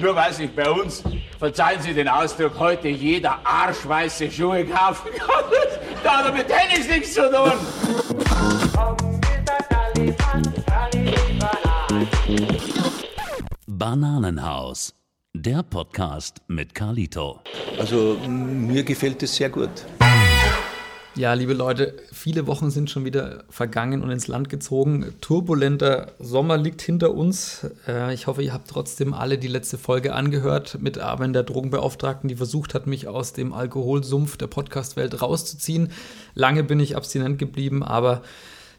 Nur weil sich bei uns, verzeihen Sie den Ausdruck, heute jeder arschweiße Schuhe kaufen kann. Da hat er mit Tennis nichts zu tun. Bananenhaus, der Podcast mit Carlito. Also mir gefällt es sehr gut. Ja, liebe Leute, viele Wochen sind schon wieder vergangen und ins Land gezogen. Turbulenter Sommer liegt hinter uns. Äh, Ich hoffe, ihr habt trotzdem alle die letzte Folge angehört mit Armin, der Drogenbeauftragten, die versucht hat, mich aus dem Alkoholsumpf der Podcast-Welt rauszuziehen. Lange bin ich abstinent geblieben, aber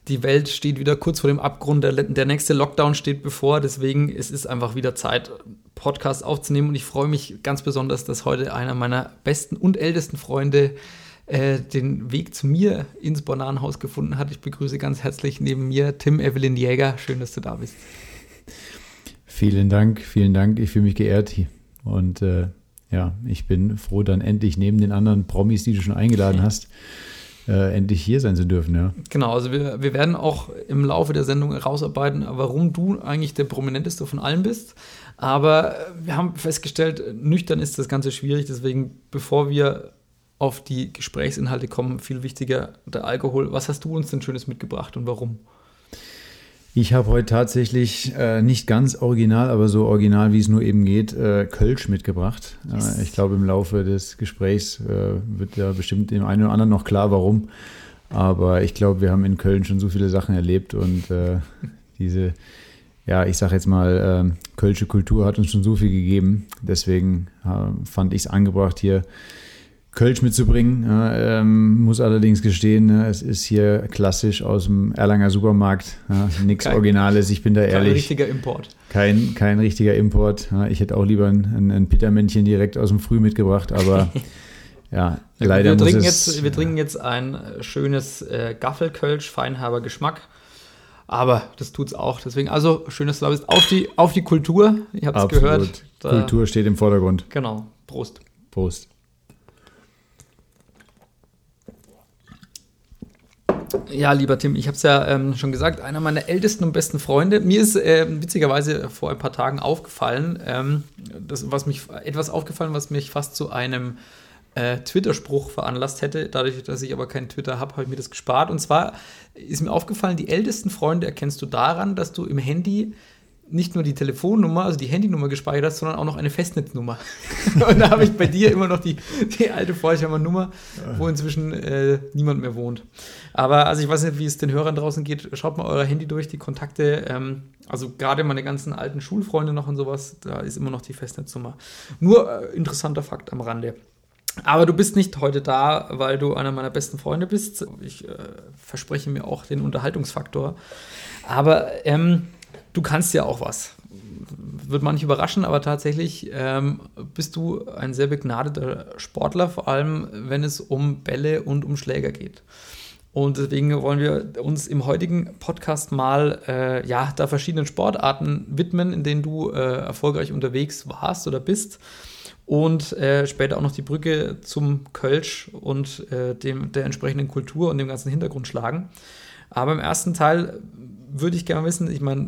die Welt steht wieder kurz vor dem Abgrund. Der, der nächste Lockdown steht bevor. Deswegen es ist einfach wieder Zeit, Podcast aufzunehmen. Und ich freue mich ganz besonders, dass heute einer meiner besten und ältesten Freunde äh, den Weg zu mir ins Bananenhaus gefunden hat. Ich begrüße ganz herzlich neben mir Tim Evelyn Jäger. Schön, dass du da bist. Vielen Dank, vielen Dank. Ich fühle mich geehrt. Und äh, ja, ich bin froh, dann endlich neben den anderen Promis, die du schon eingeladen hast, äh, endlich hier sein zu dürfen. Ja. Genau, also wir, wir werden auch im Laufe der Sendung herausarbeiten, warum du eigentlich der prominenteste von allen bist. Aber wir haben festgestellt, nüchtern ist das Ganze schwierig. Deswegen, bevor wir auf die Gesprächsinhalte kommen, viel wichtiger der Alkohol. Was hast du uns denn Schönes mitgebracht und warum? Ich habe heute tatsächlich äh, nicht ganz original, aber so original, wie es nur eben geht, äh, Kölsch mitgebracht. Yes. Äh, ich glaube, im Laufe des Gesprächs äh, wird ja bestimmt dem einen oder anderen noch klar, warum. Aber ich glaube, wir haben in Köln schon so viele Sachen erlebt und äh, diese, ja, ich sage jetzt mal, äh, Kölsche Kultur hat uns schon so viel gegeben. Deswegen äh, fand ich es angebracht, hier Kölsch mitzubringen. Ja, ähm, muss allerdings gestehen, ne, es ist hier klassisch aus dem Erlanger Supermarkt. Ja, Nichts Kein- Originales, ich bin da Kein ehrlich. richtiger Import. Kein, kein richtiger Import. Ja, ich hätte auch lieber ein, ein, Pittermännchen direkt aus dem Früh mitgebracht, aber ja, leider wir, muss trinken es, jetzt, wir trinken jetzt ein äh, schönes äh, Gaffelkölsch, feinherber Geschmack. Aber das tut's auch. Deswegen, also, schön, dass du da bist. Auf die, auf die Kultur. Ihr habt es gehört. Da- Kultur steht im Vordergrund. Genau. Prost. Prost. Ja, lieber Tim, ich habe es ja ähm, schon gesagt, einer meiner ältesten und besten Freunde. Mir ist ähm, witzigerweise vor ein paar Tagen aufgefallen, ähm, das, was mich etwas aufgefallen, was mich fast zu einem äh, Twitter-Spruch veranlasst hätte. Dadurch, dass ich aber keinen Twitter habe, habe ich mir das gespart. Und zwar ist mir aufgefallen, die ältesten Freunde erkennst du daran, dass du im Handy nicht nur die Telefonnummer, also die Handynummer gespeichert hast, sondern auch noch eine Festnetznummer. Und da habe ich bei dir immer noch die, die alte Vorchheimer Nummer, wo inzwischen äh, niemand mehr wohnt. Aber also ich weiß nicht, wie es den Hörern draußen geht. Schaut mal euer Handy durch, die Kontakte. Ähm, also gerade meine ganzen alten Schulfreunde noch und sowas, da ist immer noch die Festnetznummer. Nur äh, interessanter Fakt am Rande. Aber du bist nicht heute da, weil du einer meiner besten Freunde bist. Ich äh, verspreche mir auch den Unterhaltungsfaktor. Aber ähm, du kannst ja auch was. Wird manche überraschen, aber tatsächlich ähm, bist du ein sehr begnadeter Sportler, vor allem wenn es um Bälle und um Schläger geht. Und deswegen wollen wir uns im heutigen Podcast mal äh, ja, da verschiedenen Sportarten widmen, in denen du äh, erfolgreich unterwegs warst oder bist. Und äh, später auch noch die Brücke zum Kölsch und äh, dem, der entsprechenden Kultur und dem ganzen Hintergrund schlagen. Aber im ersten Teil würde ich gerne wissen, ich meine,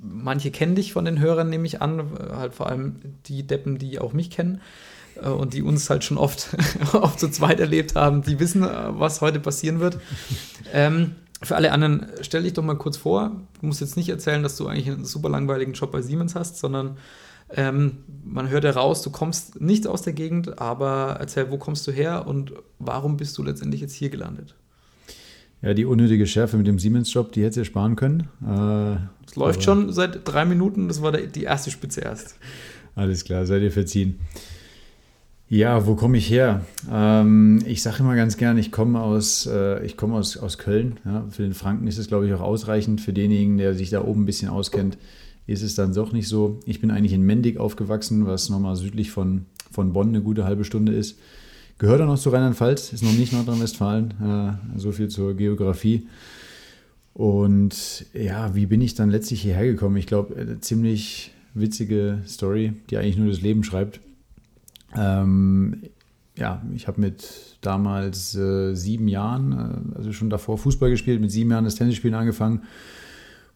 manche kennen dich von den Hörern, nehme ich an, halt vor allem die Deppen, die auch mich kennen äh, und die uns halt schon oft, oft zu zweit erlebt haben, die wissen, äh, was heute passieren wird. Ähm, für alle anderen, stell dich doch mal kurz vor. Du musst jetzt nicht erzählen, dass du eigentlich einen super langweiligen Job bei Siemens hast, sondern ähm, man hört heraus, du kommst nicht aus der Gegend, aber erzähl, wo kommst du her und warum bist du letztendlich jetzt hier gelandet? Ja, die unnötige Schärfe mit dem Siemens-Job, die hätte sie sparen können. Äh, Es läuft schon seit drei Minuten, das war der, die erste Spitze erst. Alles klar, seid ihr verziehen. Ja, wo komme ich her? Ähm, ich sage immer ganz gern, ich komme aus, äh, ich komme aus, aus Köln. Ja, für den Franken ist es, glaube ich, auch ausreichend. Für denjenigen, der sich da oben ein bisschen auskennt, ist es dann doch nicht so. Ich bin eigentlich in Mendig aufgewachsen, was nochmal südlich von, von Bonn eine gute halbe Stunde ist. Gehört auch noch zu Rheinland-Pfalz, ist noch nicht Nordrhein-Westfalen. Äh, so viel zur Geografie. Und ja, wie bin ich dann letztlich hierher gekommen? Ich glaube, eine ziemlich witzige Story, die eigentlich nur das Leben schreibt. Ähm, ja, ich habe mit damals äh, sieben Jahren, äh, also schon davor Fußball gespielt, mit sieben Jahren das Tennisspielen angefangen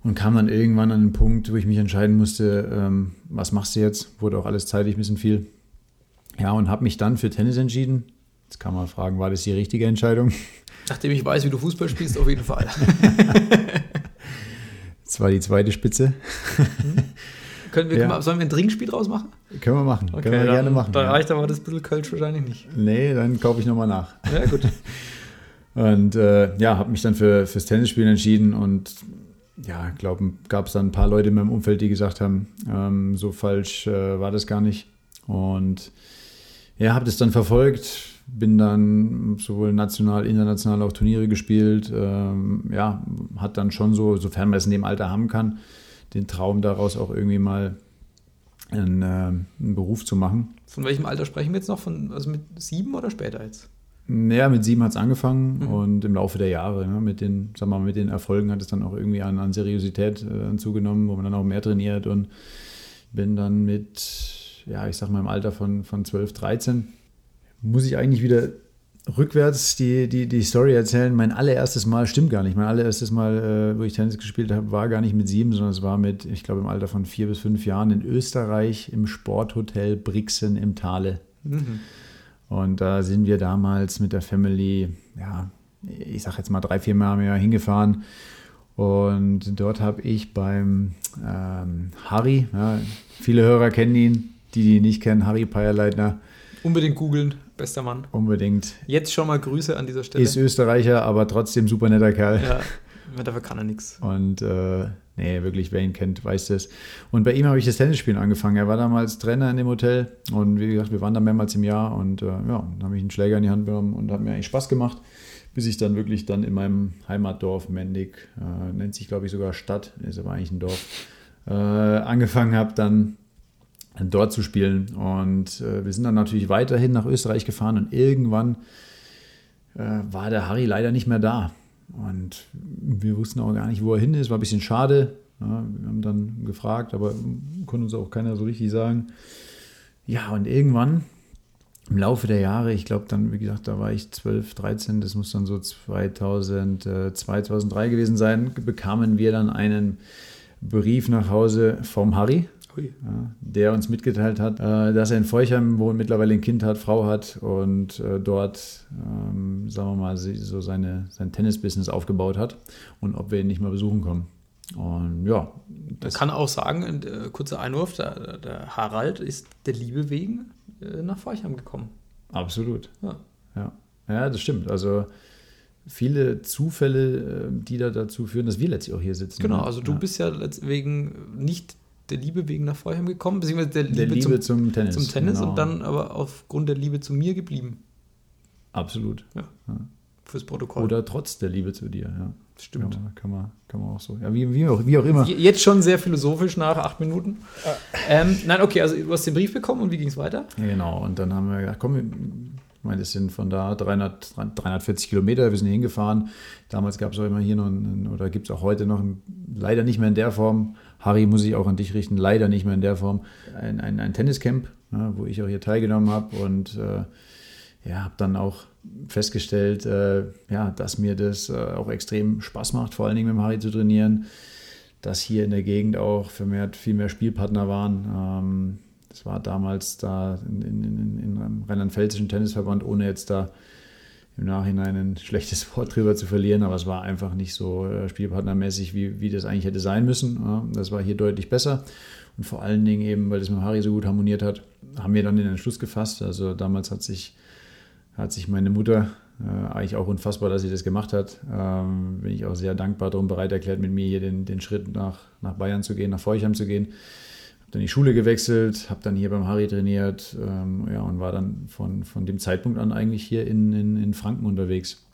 Und kam dann irgendwann an den Punkt, wo ich mich entscheiden musste, ähm, was machst du jetzt? Wurde auch alles zeitlich ein bisschen viel. Ja, und habe mich dann für Tennis entschieden. Jetzt kann man fragen, war das die richtige Entscheidung? Nachdem ich weiß, wie du Fußball spielst, auf jeden Fall. Das war die zweite Spitze. Können wir, Ja. mal- sollen wir ein Trinkspiel draus machen? Können wir machen. Können wir dann, gerne machen. Da ja. reicht aber das bisschen Kölsch wahrscheinlich nicht. Nee, dann kaufe ich nochmal nach. Ja, gut. Und äh, ja, habe mich dann für, fürs Tennisspielen entschieden und ja, glaube, gab es dann ein paar Leute in meinem Umfeld, die gesagt haben, ähm, so falsch äh, war das gar nicht. Und ja, habe das dann verfolgt, bin dann sowohl national, international auch Turniere gespielt. Ähm, ja, hat dann schon so, sofern man es in dem Alter haben kann, den Traum daraus auch irgendwie mal einen, ähm, einen Beruf zu machen. Von welchem Alter sprechen wir jetzt noch? Von, also mit sieben oder später jetzt? Naja, mit sieben hat es angefangen Mhm. und im Laufe der Jahre, ne, mit, den, wir mal, mit den Erfolgen hat es dann auch irgendwie an, an Seriosität äh, zugenommen, wo man dann auch mehr trainiert und bin dann mit, ja, ich sag mal im Alter von, von 12, 13, muss ich eigentlich wieder rückwärts die, die, die Story erzählen. Mein allererstes Mal stimmt gar nicht. Mein allererstes Mal, äh, wo ich Tennis gespielt habe, war gar nicht mit sieben, sondern es war mit, ich glaube, im Alter von vier bis fünf Jahren in Österreich im Sporthotel Brixen im Thale. Und da sind wir damals mit der Family, ja, ich sag jetzt mal drei, vier Mal im Jahr hingefahren. Und dort habe ich beim ähm, Harry, ja, viele Hörer kennen ihn, die, die ihn nicht kennen, Harry Peierleitner, Unbedingt googeln, bester Mann. unbedingt. Jetzt schon mal Grüße an dieser Stelle. Ist Österreicher, aber trotzdem super netter Kerl. ja, dafür kann er nichts. Und äh, nee, wirklich, wer ihn kennt, weiß das. Und bei ihm habe ich das Tennisspielen angefangen. Er war damals Trainer in dem Hotel und wie gesagt, wir waren da mehrmals im Jahr und äh, ja, dann habe ich einen Schläger in die Hand genommen und hat mir eigentlich Spaß gemacht, bis ich dann wirklich dann in meinem Heimatdorf Mendig, äh, nennt sich glaube ich sogar Stadt, ist aber eigentlich ein Dorf, äh, angefangen habe, dann dort zu spielen. Und äh, wir sind dann natürlich weiterhin nach Österreich gefahren und irgendwann äh, war der Harry leider nicht mehr da. Und wir wussten auch gar nicht, wo er hin ist. War ein bisschen schade. Ja, wir haben dann gefragt, aber konnte uns auch keiner so richtig sagen. Ja, und irgendwann im Laufe der Jahre, ich glaube dann, wie gesagt, da war ich 12, 13, das muss dann so 2002, 2003 gewesen sein, bekamen wir dann einen Brief nach Hause vom Harry, Ui. ja, der uns mitgeteilt hat, äh, dass er in Feuchheim wohnt, mittlerweile ein Kind hat, Frau hat und äh, dort, ähm, sagen wir mal, so seine, sein Tennisbusiness aufgebaut hat und ob wir ihn nicht mal besuchen kommen. Und ja, Man das kann auch sagen, äh, kurzer Einwurf, der, der Harald ist der Liebe wegen äh, nach Forchheim gekommen. absolut. Ja. Ja. ja, das stimmt. Also viele Zufälle, äh, die da dazu führen, dass wir letztlich auch hier sitzen. Genau, ne? also du ja. bist ja wegen nicht der Liebe wegen nach Forchheim gekommen, beziehungsweise der Liebe, der Liebe zum, zum, Tennis. zum Tennis genau. und dann aber aufgrund der Liebe zu mir geblieben. Absolut. Fürs Protokoll. Oder trotz der Liebe zu dir, ja. Stimmt. Kann man, kann man, kann man auch so. Ja, wie, wie, auch, wie auch immer. Jetzt schon sehr philosophisch nach acht Minuten. Ähm, nein, okay, also du hast den Brief bekommen und wie ging es weiter? Ja, genau, und dann haben wir gedacht, komm, ich meine, das sind von da 300, 340 Kilometer, wir sind hier hingefahren. Damals gab es auch immer hier noch, einen, oder gibt es auch heute noch, leider nicht mehr in der Form, Harry, muss ich auch an dich richten, leider nicht mehr in der Form, ein, ein, ein Tenniscamp, ja, wo ich auch hier teilgenommen habe und äh, ja, habe dann auch festgestellt, äh, ja, dass mir das äh, auch extrem Spaß macht, vor allen Dingen mit Harry zu trainieren, dass hier in der Gegend auch vermehrt viel mehr Spielpartner waren. Ähm, das war damals da in, in, in, in rheinland-pfälzischen Tennisverband, ohne jetzt da im Nachhinein ein schlechtes Wort drüber zu verlieren, aber es war einfach nicht so äh, spielpartnermäßig, wie, wie das eigentlich hätte sein müssen. Das war hier deutlich besser. Und vor allen Dingen eben, weil das mit Harry so gut harmoniert hat, haben wir dann den Entschluss gefasst. Also damals hat sich, hat sich meine Mutter äh, eigentlich auch unfassbar, dass sie das gemacht hat. Ähm, bin ich auch sehr dankbar darum bereit erklärt, mit mir hier den, den Schritt nach, nach Bayern zu gehen, nach Feuchheim zu gehen. Dann die Schule gewechselt, habe dann hier beim Harry trainiert ähm, ja, und war dann von, von dem Zeitpunkt an eigentlich hier in, in, in Franken unterwegs.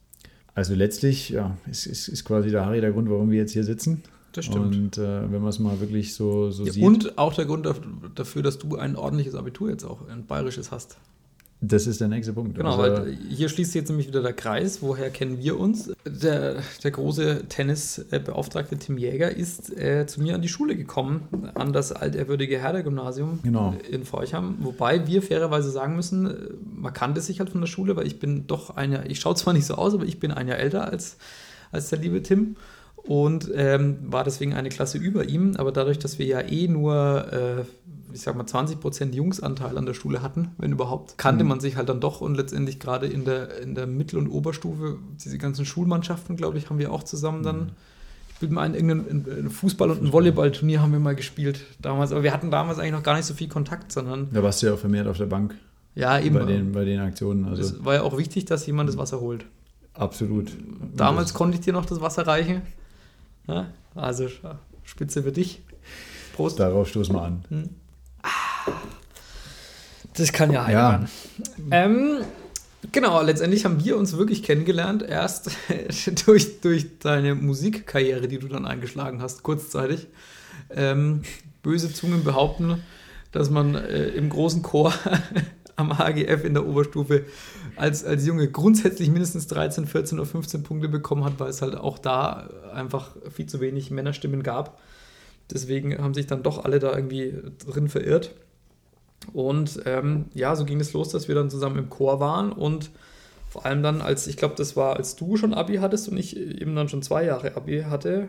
Also letztlich ja, ist, ist, ist quasi der Harry der Grund, warum wir jetzt hier sitzen. Das stimmt. Und äh, wenn man es mal wirklich so, so Ja, sieht, und auch der Grund daf- dafür, dass du ein ordentliches Abitur jetzt auch, ein bayerisches hast. Das ist der nächste Punkt. Genau, Also, weil hier schließt sich jetzt nämlich wieder der Kreis. Woher kennen wir uns? Der, der große Tennisbeauftragte Tim Jäger ist äh, zu mir an die Schule gekommen, an das altehrwürdige Herder-Gymnasium Genau. in Forchheim. Wobei wir fairerweise sagen müssen, äh, man kannte sich halt von der Schule, weil ich bin doch ein Jahr, ich schaue zwar nicht so aus, aber ich bin ein Jahr älter als, als der liebe Tim. Und ähm, war deswegen eine Klasse über ihm. Aber dadurch, dass wir ja eh nur, äh, ich sag mal, 20% Jungsanteil an der Schule hatten, wenn überhaupt, kannte Mhm. man sich halt dann doch und letztendlich gerade in der, in der Mittel- und Oberstufe, diese ganzen Schulmannschaften, glaube ich, haben wir auch zusammen dann. Mhm. Ich bilde mal ein, irgendein ein Fußball- und ein Volleyballturnier haben wir mal gespielt damals. Aber wir hatten damals eigentlich noch gar nicht so viel Kontakt, sondern Da warst du ja auch vermehrt auf der Bank ja, eben. bei, den, bei den Aktionen. Also es war ja auch wichtig, dass jemand das Wasser holt. absolut. Damals konnte ich dir noch das Wasser reichen. Ja, also ja, Spitze für dich. Prost. Darauf stoßen wir an. Das kann ja Ja. heimern. Ähm, genau, letztendlich haben wir uns wirklich kennengelernt, erst durch, durch deine Musikkarriere, die du dann eingeschlagen hast, kurzzeitig. Ähm, böse Zungen behaupten, dass man äh, im großen Chor am HGF in der Oberstufe als, als Junge grundsätzlich mindestens 13, 14 oder 15 Punkte bekommen hat, weil es halt auch da einfach viel zu wenig Männerstimmen gab. Deswegen haben sich dann doch alle da irgendwie drin verirrt. Und ähm, ja, so ging es los, dass wir dann zusammen im Chor waren und vor allem dann, als ich glaube, das war, als du schon Abi hattest und ich eben dann schon zwei Jahre Abi hatte,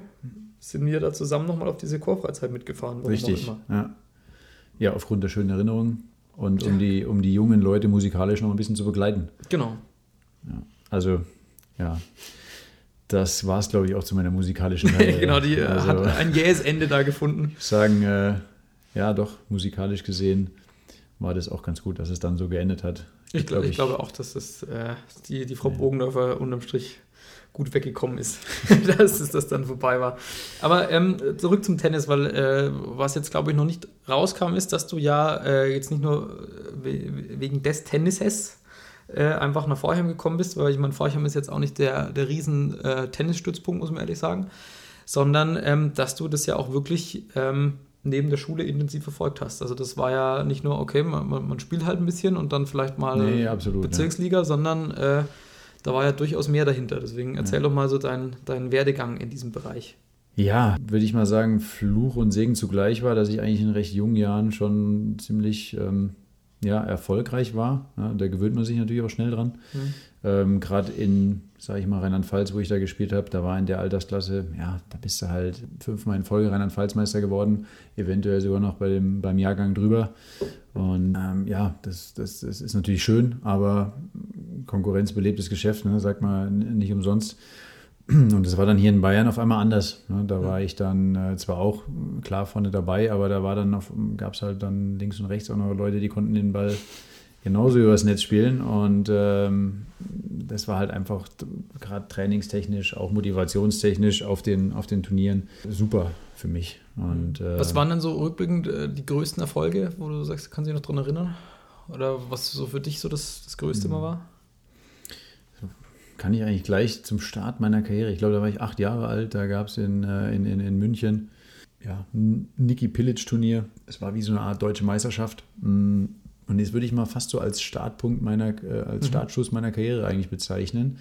sind wir da zusammen nochmal auf diese Chorfreizeit mitgefahren. Richtig. immer. Ja. ja, aufgrund der schönen Erinnerungen und um die, um die jungen Leute musikalisch noch ein bisschen zu begleiten. Genau. Also, ja, das war es, glaube ich, auch zu meiner musikalischen Karriere. genau, die äh, also, hat ein jähes Ende da gefunden. ich sagen, äh, ja, doch, musikalisch gesehen war das auch ganz gut, dass es dann so geendet hat. Ich, glaub, ich glaube auch, dass das, äh, die, die Frau Bogendorfer unterm Strich gut weggekommen ist, dass es das dann vorbei war. Aber ähm, zurück zum Tennis, weil äh, was jetzt, glaube ich, noch nicht rauskam, ist, dass du ja äh, jetzt nicht nur we wegen des Tennisses äh, einfach nach Vorheim gekommen bist, weil ich meine, Vorheim ist jetzt auch nicht der, der riesen äh, Tennisstützpunkt, muss man ehrlich sagen, sondern ähm, dass du das ja auch wirklich ähm, neben der Schule intensiv verfolgt hast. Also das war ja nicht nur, okay, man, man, spielt halt ein bisschen und dann vielleicht mal Nee, absolut, Bezirksliga, sondern äh, da war ja durchaus mehr dahinter. Deswegen erzähl doch mal so deinen deinen Werdegang in diesem Bereich. Ja, würde ich mal sagen, Fluch und Segen zugleich war, dass ich eigentlich in recht jungen Jahren schon ziemlich ähm, ja, erfolgreich war. Ja, da gewöhnt man sich natürlich auch schnell dran. Ähm, Gerade in, sage ich mal, Rheinland-Pfalz, wo ich da gespielt habe, da war in der Altersklasse, ja, da bist du halt fünfmal in Folge Rheinland-Pfalz-Meister geworden, eventuell sogar noch bei dem, beim Jahrgang drüber. Und ähm, ja, das, das, das ist natürlich schön, aber konkurrenzbelebtes Geschäft, ne, sagt man nicht umsonst. Und das war dann hier in Bayern auf einmal anders. Ne? Da war ich dann äh, zwar auch äh, klar vorne dabei, aber da war dann gab es halt dann links und rechts auch noch Leute, die konnten den Ball genauso übers Netz spielen. Und ähm, das war halt einfach gerade trainingstechnisch, auch motivationstechnisch auf den, auf den Turnieren super für mich. Und, äh, Was waren denn so rückblickend äh, die größten Erfolge, wo du sagst, kannst du dich noch dran erinnern? Oder was so für dich so das, das Größte mal war? Kann ich eigentlich gleich zum Start meiner Karriere, ich glaube, da war ich acht Jahre alt, da gab es in, äh, in, in, in München ja, ein Niki Pilic-Turnier. Es war wie so eine Art deutsche Meisterschaft. Mm, Und das würde ich mal fast so als Startpunkt meiner, äh, als Startschuss meiner Karriere eigentlich bezeichnen.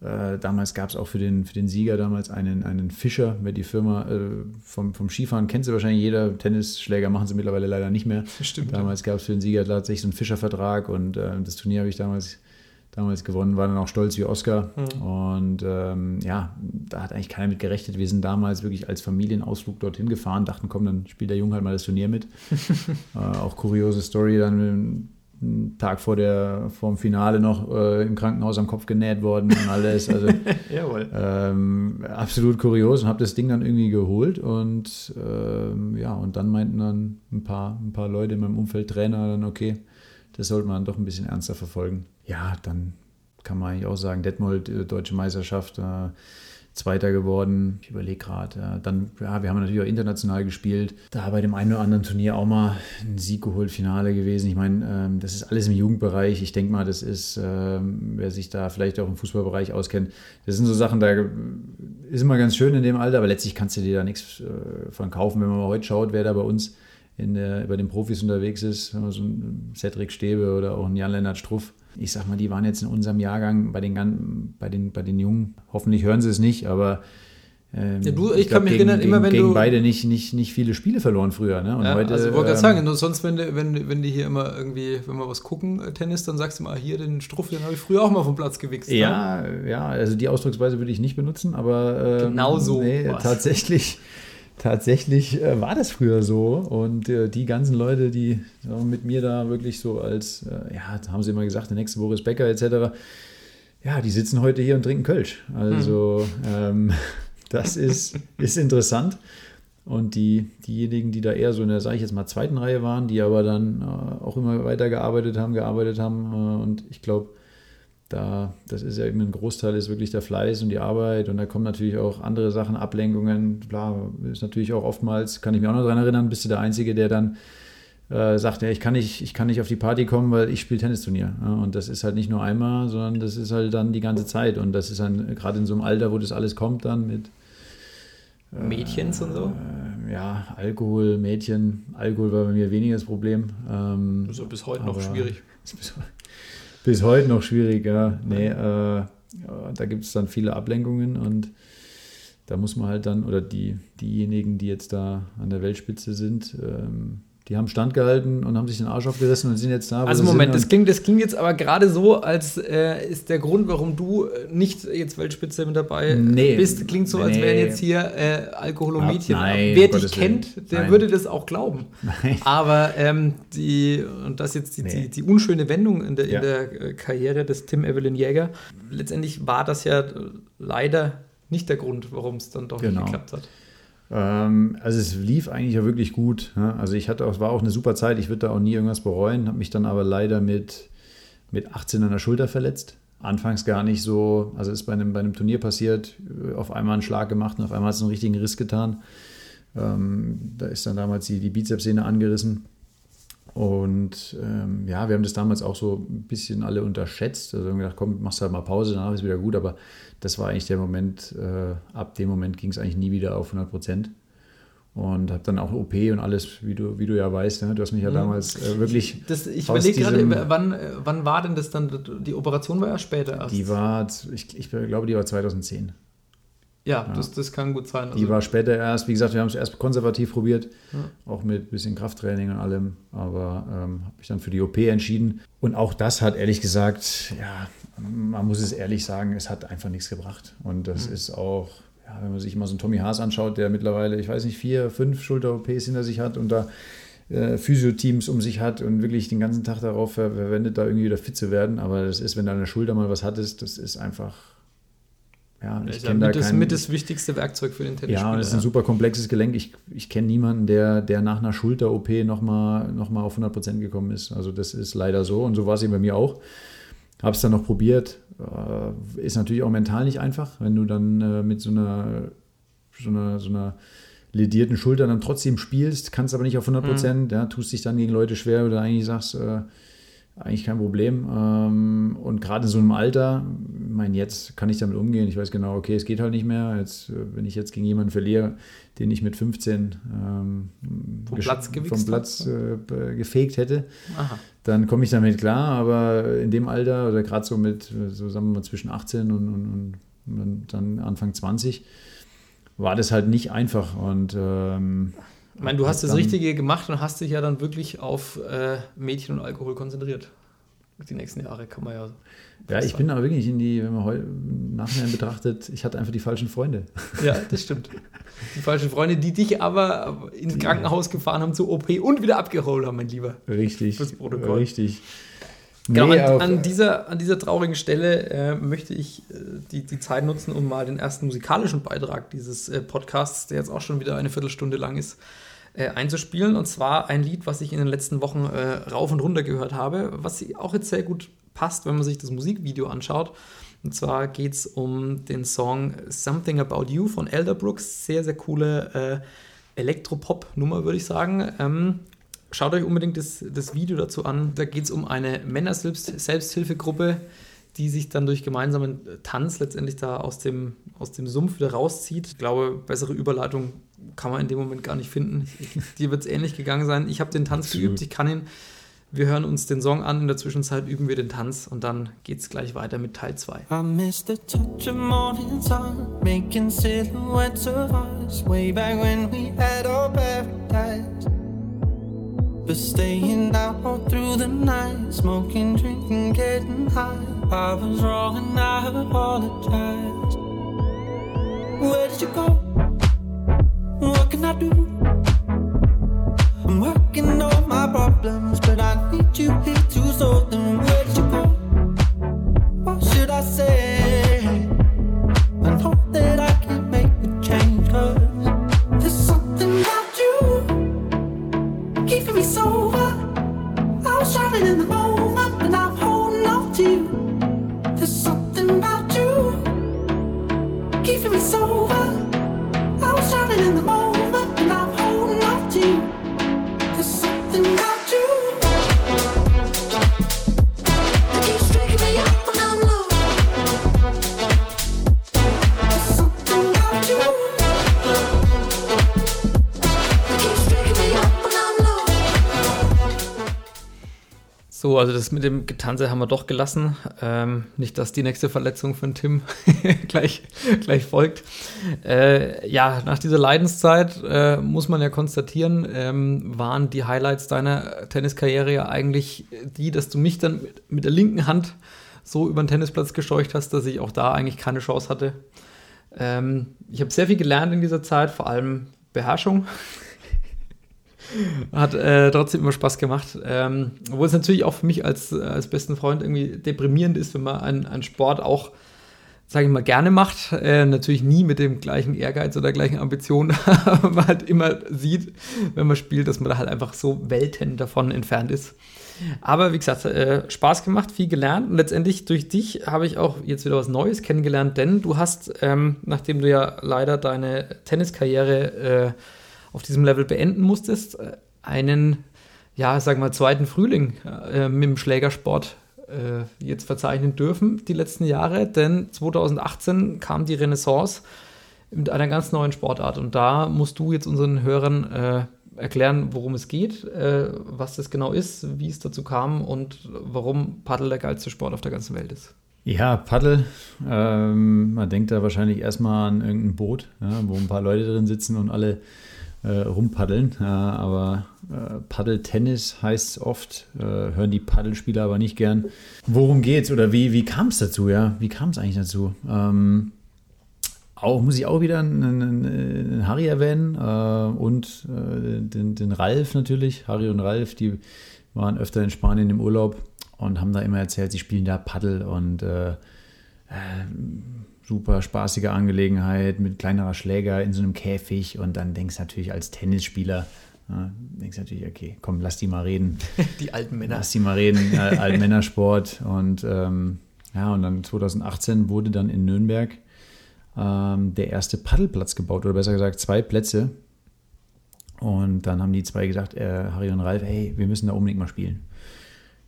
Äh, damals gab es auch für den, für den Sieger damals einen, einen Fischer, wer die Firma vom, vom Skifahren kennt sie wahrscheinlich jeder. Tennisschläger machen sie mittlerweile leider nicht mehr. Stimmt, Damals gab es für den Sieger tatsächlich so einen Fischervertrag und das Turnier habe ich damals, damals gewonnen, war dann auch stolz wie Oscar. Und ähm, ja, da hat eigentlich keiner mit gerechnet. Wir sind damals wirklich als Familienausflug dorthin gefahren, dachten, komm, dann spielt der Junge halt mal das Turnier mit. äh, auch kuriose Story, dann einen Tag vor, der, vor dem Finale noch äh, im Krankenhaus am Kopf genäht worden und alles. Also Jawohl. ähm, absolut kurios und habe das Ding dann irgendwie geholt und ähm, ja, und dann meinten dann ein paar, ein paar Leute in meinem Umfeld, Trainer, dann okay, das sollte man doch ein bisschen ernster verfolgen. Ja, dann kann man eigentlich auch sagen, Detmold, äh, Deutsche Meisterschaft, äh, Zweiter geworden. Ich überlege gerade. Äh, dann, ja, wir haben natürlich auch international gespielt. Da bei dem einen oder anderen Turnier auch mal ein Sieg geholt, Finale gewesen. Ich meine, ähm, das ist alles im Jugendbereich. Ich denke mal, das ist, ähm, wer sich da vielleicht auch im Fußballbereich auskennt, das sind so Sachen, da ist immer ganz schön in dem Alter, aber letztlich kannst du dir da nichts äh, von kaufen. Wenn man mal heute schaut, wer da bei uns in der, bei den Profis unterwegs ist, so ein Cedric Stäbe oder auch ein Jan-Lennart Struff. Ich sag mal, die waren jetzt in unserem Jahrgang bei den, bei den, bei den Jungen, hoffentlich hören sie es nicht, aber ähm, Ja, du, ich glaub, kann mich gegen, erinnern, immer gegen, wenn gegen du- beide nicht, nicht, nicht viele Spiele verloren früher. Ne? Und Ja, heute, also ich wollte gerade ähm, sagen, nur sonst, wenn, wenn, wenn die hier immer irgendwie, wenn wir was gucken, äh, Tennis, dann sagst du mal, hier, den Struff, den habe ich früher auch mal vom Platz gewichst. ne? Ja, ja, also die Ausdrucksweise würde ich nicht benutzen, aber ähm, Genau so nee, war's. tatsächlich, tatsächlich äh, war das früher so. Und äh, die ganzen Leute, die so mit mir da wirklich so als, äh, ja, haben sie immer gesagt, der nächste Boris Becker etc., ja, die sitzen heute hier und trinken Kölsch. Also ähm, das ist, ist interessant. Und die, diejenigen, die da eher so in der, sage ich jetzt mal, zweiten Reihe waren, die aber dann äh, auch immer weiter gearbeitet haben, gearbeitet haben. Äh, und ich glaube, da, das ist ja eben ein Großteil, ist wirklich der Fleiß und die Arbeit. Und da kommen natürlich auch andere Sachen, Ablenkungen. Klar, ist natürlich auch oftmals, kann ich mich auch noch daran erinnern, bist du der Einzige, der dann äh, sagt, ja, ich kann, nicht, ich kann nicht auf die Party kommen, weil ich spiele Tennisturnier. Ja, und das ist halt nicht nur einmal, sondern das ist halt dann die ganze Zeit. Und das ist dann gerade in so einem Alter, wo das alles kommt, dann mit Mädchens und so. äh, ja, Alkohol, Mädchen. Alkohol war bei mir weniger das Problem. Ähm, Das ist ja bis heute noch schwierig. ist bis, bis heute noch schwierig, ja. Nee, äh, da gibt es dann viele Ablenkungen und da muss man halt dann, oder die, diejenigen, die jetzt da an der Weltspitze sind, ähm, die haben standgehalten und haben sich den Arsch aufgerissen und sind jetzt da. Also Moment, das klingt, das klingt jetzt aber gerade so, als äh, ist der Grund, warum du äh, nicht jetzt Weltspitze mit dabei Nee. bist, klingt so, als Nee. wären jetzt hier äh, Alkohol und Mädchen. nein, Wer dich kennt, der Nein. würde das auch glauben. Nein. Aber ähm, die, und das jetzt die, Nee. die, die unschöne Wendung in der, Ja. in der äh, Karriere des Tim Evelyn Jäger, letztendlich war das ja äh, leider nicht der Grund, warum es dann doch Genau. nicht geklappt hat. Ähm, also es lief eigentlich ja wirklich gut. Ja? Also ich hatte auch, war auch eine super Zeit. Ich würde da auch nie irgendwas bereuen. Habe mich dann aber leider mit, mit 18 an der Schulter verletzt. Anfangs gar nicht so, also ist bei einem, bei einem Turnier passiert, äh, auf einmal einen Schlag gemacht und auf einmal hat es einen richtigen Riss getan. Ähm, da ist dann damals die, die Bizepssehne angerissen. Und ähm, ja, wir haben das damals auch so ein bisschen alle unterschätzt. Also wir haben gedacht, komm, machst halt mal Pause, danach ist wieder gut. Aber das war eigentlich der Moment, äh, ab dem Moment ging es eigentlich nie wieder auf 100 Prozent. Und habe dann auch OP und alles, wie du, wie du ja weißt, ne? du hast mich ja damals äh, wirklich. Das, ich überlege gerade, wann, äh, wann war denn das dann? Die Operation war ja später erst. Die war, ich, ich glaube, die war 2010. ja, Das, das kann gut sein. Die Also, war später erst, wie gesagt, wir haben es erst konservativ probiert, auch mit ein bisschen Krafttraining und allem, aber ähm, habe mich dann für die OP entschieden. Und auch das hat ehrlich gesagt, ja, man muss es ehrlich sagen, es hat einfach nichts gebracht. Und das ist auch, ja, wenn man sich mal so einen Tommy Haas anschaut, der mittlerweile, ich weiß nicht, vier, fünf Schulter-OPs hinter sich hat und da äh, Physioteams um sich hat und wirklich den ganzen Tag darauf ver verwendet, da irgendwie wieder fit zu werden. Aber das ist, wenn du an der Schulter mal was hattest, das ist einfach, ja, das ich ist ja kenne da mit, das, keinen, mit das wichtigste Werkzeug für den Tennisspieler. ja, und es ist ein super komplexes Gelenk. Ich, ich kenne niemanden, der, der nach einer Schulter-OP nochmal noch mal auf 100% gekommen ist. Also das ist leider so und so war es eben bei mir auch. Habe es dann noch probiert. Äh, Ist natürlich auch mental nicht einfach, wenn du dann äh, mit so einer, so einer, so einer ledierten Schulter dann trotzdem spielst, kannst aber nicht auf 100%, ja, tust dich dann gegen Leute schwer oder eigentlich sagst, äh, eigentlich kein Problem. Ähm, und gerade in so einem Alter, ich meine, jetzt kann ich damit umgehen. Ich weiß genau, okay, es geht halt nicht mehr. Jetzt, äh, wenn ich jetzt gegen jemanden verliere, den ich mit 15 ähm, Vom Platz vom Platz hast, äh, gefegt hätte, Aha. dann komme ich damit klar. Aber in dem Alter oder gerade so mit, äh, so sagen wir mal, zwischen 18 und, und, und dann Anfang 20, war das halt nicht einfach. Und ähm, Ich meine, du hast das Richtige gemacht und hast dich ja dann wirklich auf äh, Mädchen und Alkohol konzentriert. Die nächsten Jahre kann man ja. Ja, ich bin aber wirklich in die, wenn man heute im Nachhinein betrachtet, ich hatte einfach die falschen Freunde. Ja, das stimmt. Die falschen Freunde, die dich aber ins Krankenhaus gefahren haben zur OP und wieder abgeholt haben, mein Lieber. Richtig. Fürs Protokoll. Richtig. Genau, Nee, an, auch- an, dieser, an dieser traurigen Stelle äh, möchte ich äh, die, die Zeit nutzen, um mal den ersten musikalischen Beitrag dieses äh, Podcasts, der jetzt auch schon wieder eine Viertelstunde lang ist, äh, einzuspielen. Und zwar ein Lied, was ich in den letzten Wochen äh, rauf und runter gehört habe, was auch jetzt sehr gut passt, wenn man sich das Musikvideo anschaut. Und zwar geht es um den Song Something About You von Elderbrooks. Sehr, sehr coole äh, Elektropop-Nummer, würde ich sagen. Ähm, Schaut euch unbedingt das, das Video dazu an. Da geht es um eine Männer-Selbsthilfegruppe, die sich dann durch gemeinsamen Tanz letztendlich da aus dem, aus dem Sumpf wieder rauszieht. Ich glaube, bessere Überleitung kann man in dem Moment gar nicht finden. Ich, dir wird es ähnlich gegangen sein. Ich habe den Tanz Absolut. geübt, ich kann ihn Wir hören uns den Song an, in der Zwischenzeit üben wir den Tanz und dann geht's gleich weiter mit Teil 2. I miss the touch of morning sun, making silhouettes of us way back when we had our paradise. But staying out all through the night, smoking, drinking, getting high. I was wrong and I apologize. Where did you go? Can I do? I'm working on my problems, but I need you here to solve them. Where did you go? What should I say? I know that I can make a there's something about you keeping me sober. I in the moment, and I'm holding on to you. There's something about you keeping me sober. So, also das mit dem Getanze haben wir doch gelassen. Ähm, nicht, dass die nächste Verletzung von Tim gleich, gleich folgt. Äh, ja, nach dieser Leidenszeit äh, muss man ja konstatieren, ähm, waren die Highlights deiner Tenniskarriere ja eigentlich die, dass du mich dann mit, mit der linken Hand so über den Tennisplatz gescheucht hast, dass ich auch da eigentlich keine Chance hatte. Ähm, ich habe sehr viel gelernt in dieser Zeit, vor allem Beherrschung. Hat äh, trotzdem immer Spaß gemacht. Ähm, obwohl es natürlich auch für mich als, als besten Freund irgendwie deprimierend ist, wenn man einen, einen Sport auch, sage ich mal, gerne macht. Äh, natürlich nie mit dem gleichen Ehrgeiz oder gleichen Ambitionen, aber man halt immer sieht, wenn man spielt, dass man da halt einfach so Welten davon entfernt ist. Aber wie gesagt, äh, Spaß gemacht, viel gelernt und letztendlich durch dich habe ich auch jetzt wieder was Neues kennengelernt, denn du hast, ähm, nachdem du ja leider deine Tenniskarriere äh, auf diesem Level beenden musstest, äh, einen, ja, sagen wir zweiten Frühling äh, mit dem Schlägersport äh, jetzt verzeichnen dürfen, die letzten Jahre, denn 2018 kam die Renaissance mit einer ganz neuen Sportart und da musst du jetzt unseren Hörern äh, erklären, worum es geht, äh, was das genau ist, wie es dazu kam und warum Paddel der geilste Sport auf der ganzen Welt ist. Ja, Paddel. Ähm, man denkt da wahrscheinlich erstmal an irgendein Boot, ja, wo ein paar Leute drin sitzen und alle rumpaddeln. Ja, aber äh, Paddeltennis heißt es oft, äh, hören die Paddelspieler aber nicht gern. Worum geht's oder wie, wie kam es dazu? Ja, wie kam es eigentlich dazu? Ähm, auch muss ich auch wieder einen, einen, Harry erwähnen äh, und äh, den, den Ralf natürlich. Harry und Ralf, die waren öfter in Spanien im Urlaub und haben da immer erzählt, sie spielen da Paddel und äh, äh, super spaßige Angelegenheit mit kleinerer Schläger in so einem Käfig und dann denkst du natürlich als Tennisspieler, ja, denkst du natürlich, okay, komm, lass die mal reden. Die alten Männer. Lass die mal reden, äh, Altmännersport und ähm, ja, und dann 2018 wurde dann in Nürnberg ähm, der erste Paddelplatz gebaut oder besser gesagt zwei Plätze und dann haben die zwei gesagt, äh, Harry und Ralf, hey, wir müssen da unbedingt mal spielen.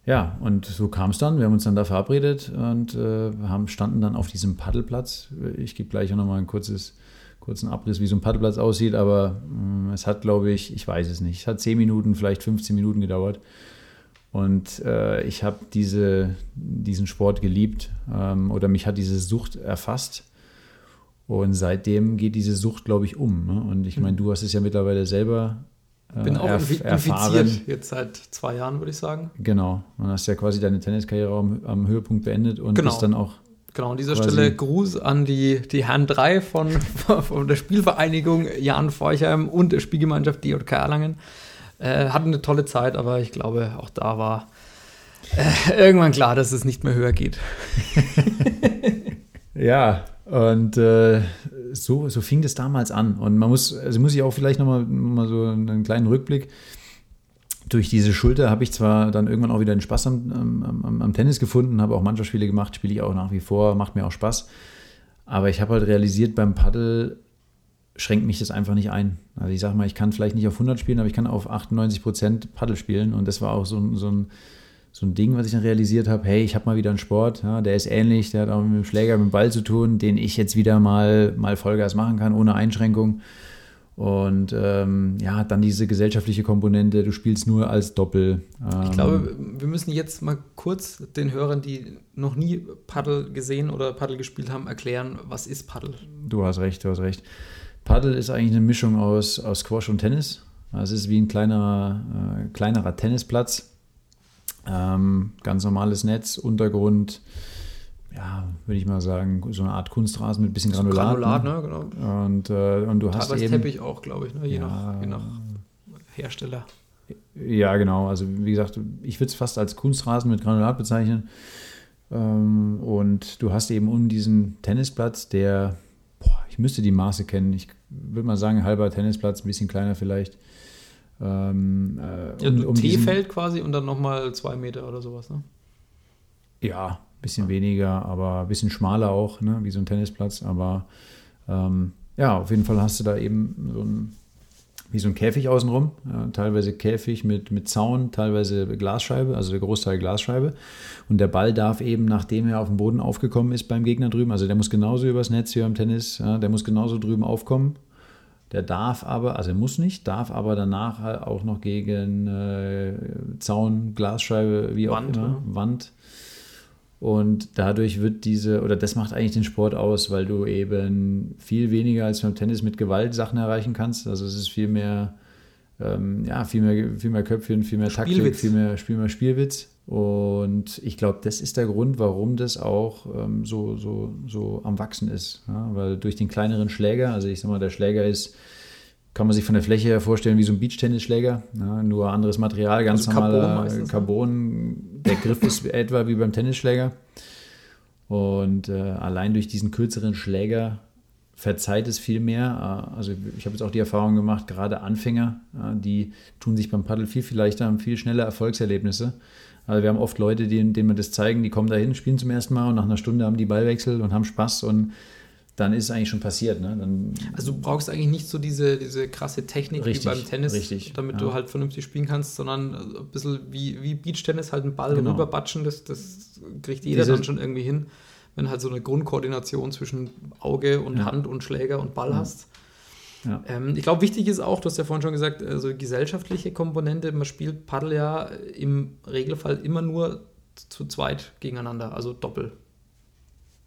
Ja, und so kam es dann. Wir haben uns dann da verabredet und äh, haben, standen dann auf diesem Paddelplatz. Ich gebe gleich auch nochmal einen kurzes, kurzen Abriss, wie so ein Paddelplatz aussieht, aber mh, es hat, glaube ich, ich weiß es nicht, es hat 10 Minuten, vielleicht 15 Minuten gedauert. Und äh, ich habe diese, diesen Sport geliebt ähm, oder mich hat diese Sucht erfasst. Und seitdem geht diese Sucht, glaube ich, um. Ne? Und ich meine, du hast es ja mittlerweile selber Bin auch erf- infi- infiziert, jetzt seit zwei Jahren, würde ich sagen. Genau. Und hast ja quasi deine Tenniskarriere am, am Höhepunkt beendet und Genau. bist dann auch. Genau, an dieser Stelle Gruß an die, die Herren 3 von, von der Spielvereinigung Jan Forchheim und der Spielgemeinschaft DJK Erlangen. Äh, hatten eine tolle Zeit, aber ich glaube, auch da war äh, irgendwann klar, dass es nicht mehr höher geht. Ja, und äh, so, so fing das damals an. Und man muss, also muss ich auch vielleicht nochmal mal so einen kleinen Rückblick. Durch diese Schulter habe ich zwar dann irgendwann auch wieder den Spaß am, am, am, Tennis gefunden, habe auch Mannschaftsspiele gemacht, spiele ich auch nach wie vor, macht mir auch Spaß. Aber ich habe halt realisiert, beim Paddel schränkt mich das einfach nicht ein. Also ich sage mal, ich kann vielleicht nicht auf 100 spielen, aber ich kann auf 98 Prozent Paddel spielen. Und das war auch so, so, ein, so ein Ding, was ich dann realisiert habe, hey, ich habe mal wieder einen Sport, ja, der ist ähnlich, der hat auch mit dem Schläger, mit dem Ball zu tun, den ich jetzt wieder mal, mal Vollgas machen kann, ohne Einschränkung. Und ähm, ja, dann diese gesellschaftliche Komponente, du spielst nur als Doppel. Ähm, Ich glaube, wir müssen jetzt mal kurz den Hörern, die noch nie Paddel gesehen oder Paddel gespielt haben, erklären, was ist Paddel? Du hast recht, du hast recht. Paddle ist eigentlich eine Mischung aus, aus Squash und Tennis. Also Es ist wie ein kleinerer, äh, kleinerer Tennisplatz. Ähm, ganz normales Netz, Untergrund, ja, würde ich mal sagen, so eine Art Kunstrasen mit ein bisschen Granulat. Granulat, ne? ne? Genau. Und, äh, und du hast Teilweise eben, Teppich auch, glaube ich, ne? je, Ja. nach, je nach Hersteller. Ja, genau. Also wie gesagt, ich würde es fast als Kunstrasen mit Granulat bezeichnen. Ähm, und du hast eben um diesen Tennisplatz, der, boah, ich müsste die Maße kennen. Ich würde mal sagen, halber Tennisplatz, ein bisschen kleiner vielleicht. Ähm, äh, Ja, um- um T-Feld quasi und dann nochmal zwei Meter oder sowas. Ne? Ja, ein bisschen weniger, aber ein bisschen schmaler auch, ne, wie so ein Tennisplatz. Aber ähm, ja, auf jeden Fall hast du da eben so ein, wie so ein Käfig außenrum. Ja, teilweise Käfig mit, mit Zaun, teilweise Glasscheibe, also der Großteil Glasscheibe. Und der Ball darf eben, nachdem er auf dem Boden aufgekommen ist beim Gegner drüben, also der muss genauso übers Netz wie beim Tennis, ja, der muss genauso drüben aufkommen. Der darf aber, also er muss nicht, darf aber danach halt auch noch gegen äh, Zaun, Glasscheibe, wie auch Wand, immer, ja. Wand. Und dadurch wird diese, oder das macht eigentlich den Sport aus, weil du eben viel weniger als beim Tennis mit Gewalt Sachen erreichen kannst. Also es ist viel mehr, ähm, ja, viel mehr, viel mehr Köpfchen, viel mehr Taktik, Spielwitz. viel mehr, viel mehr Spielwitz. Und ich glaube, das ist der Grund, warum das auch ähm, so, so, so am Wachsen ist. Ja? Weil durch den kleineren Schläger, also ich sag mal, der Schläger ist, kann man sich von der Fläche her vorstellen wie so ein Beachtennisschläger, ja? nur anderes Material, ganz Also Carbon normaler meistens, ne? Carbon. Der Griff ist etwa wie beim Tennisschläger. Und äh, allein durch diesen kürzeren Schläger verzeiht es viel mehr. Äh, Also ich habe jetzt auch die Erfahrung gemacht, gerade Anfänger, die tun sich beim Paddel viel, viel leichter, haben viel schneller Erfolgserlebnisse. Also wir haben oft Leute, denen, denen wir das zeigen, die kommen dahin, spielen zum ersten Mal und nach einer Stunde haben die Ballwechsel und haben Spaß und dann ist es eigentlich schon passiert. Ne? Dann, Also du brauchst eigentlich nicht so diese, diese krasse Technik Richtig, wie beim Tennis, richtig, damit ja. du halt vernünftig spielen kannst, sondern ein bisschen wie, wie Beachtennis halt einen Ball Genau. rüberbatschen, das, das kriegt jeder Diese- dann schon irgendwie hin, wenn halt so eine Grundkoordination zwischen Auge und Ja. Hand und Schläger und Ball hast. Ja. Ähm, ich glaube, wichtig ist auch, du hast ja vorhin schon gesagt, also gesellschaftliche Komponente, man spielt Paddel ja im Regelfall immer nur zu zweit gegeneinander, also Doppel.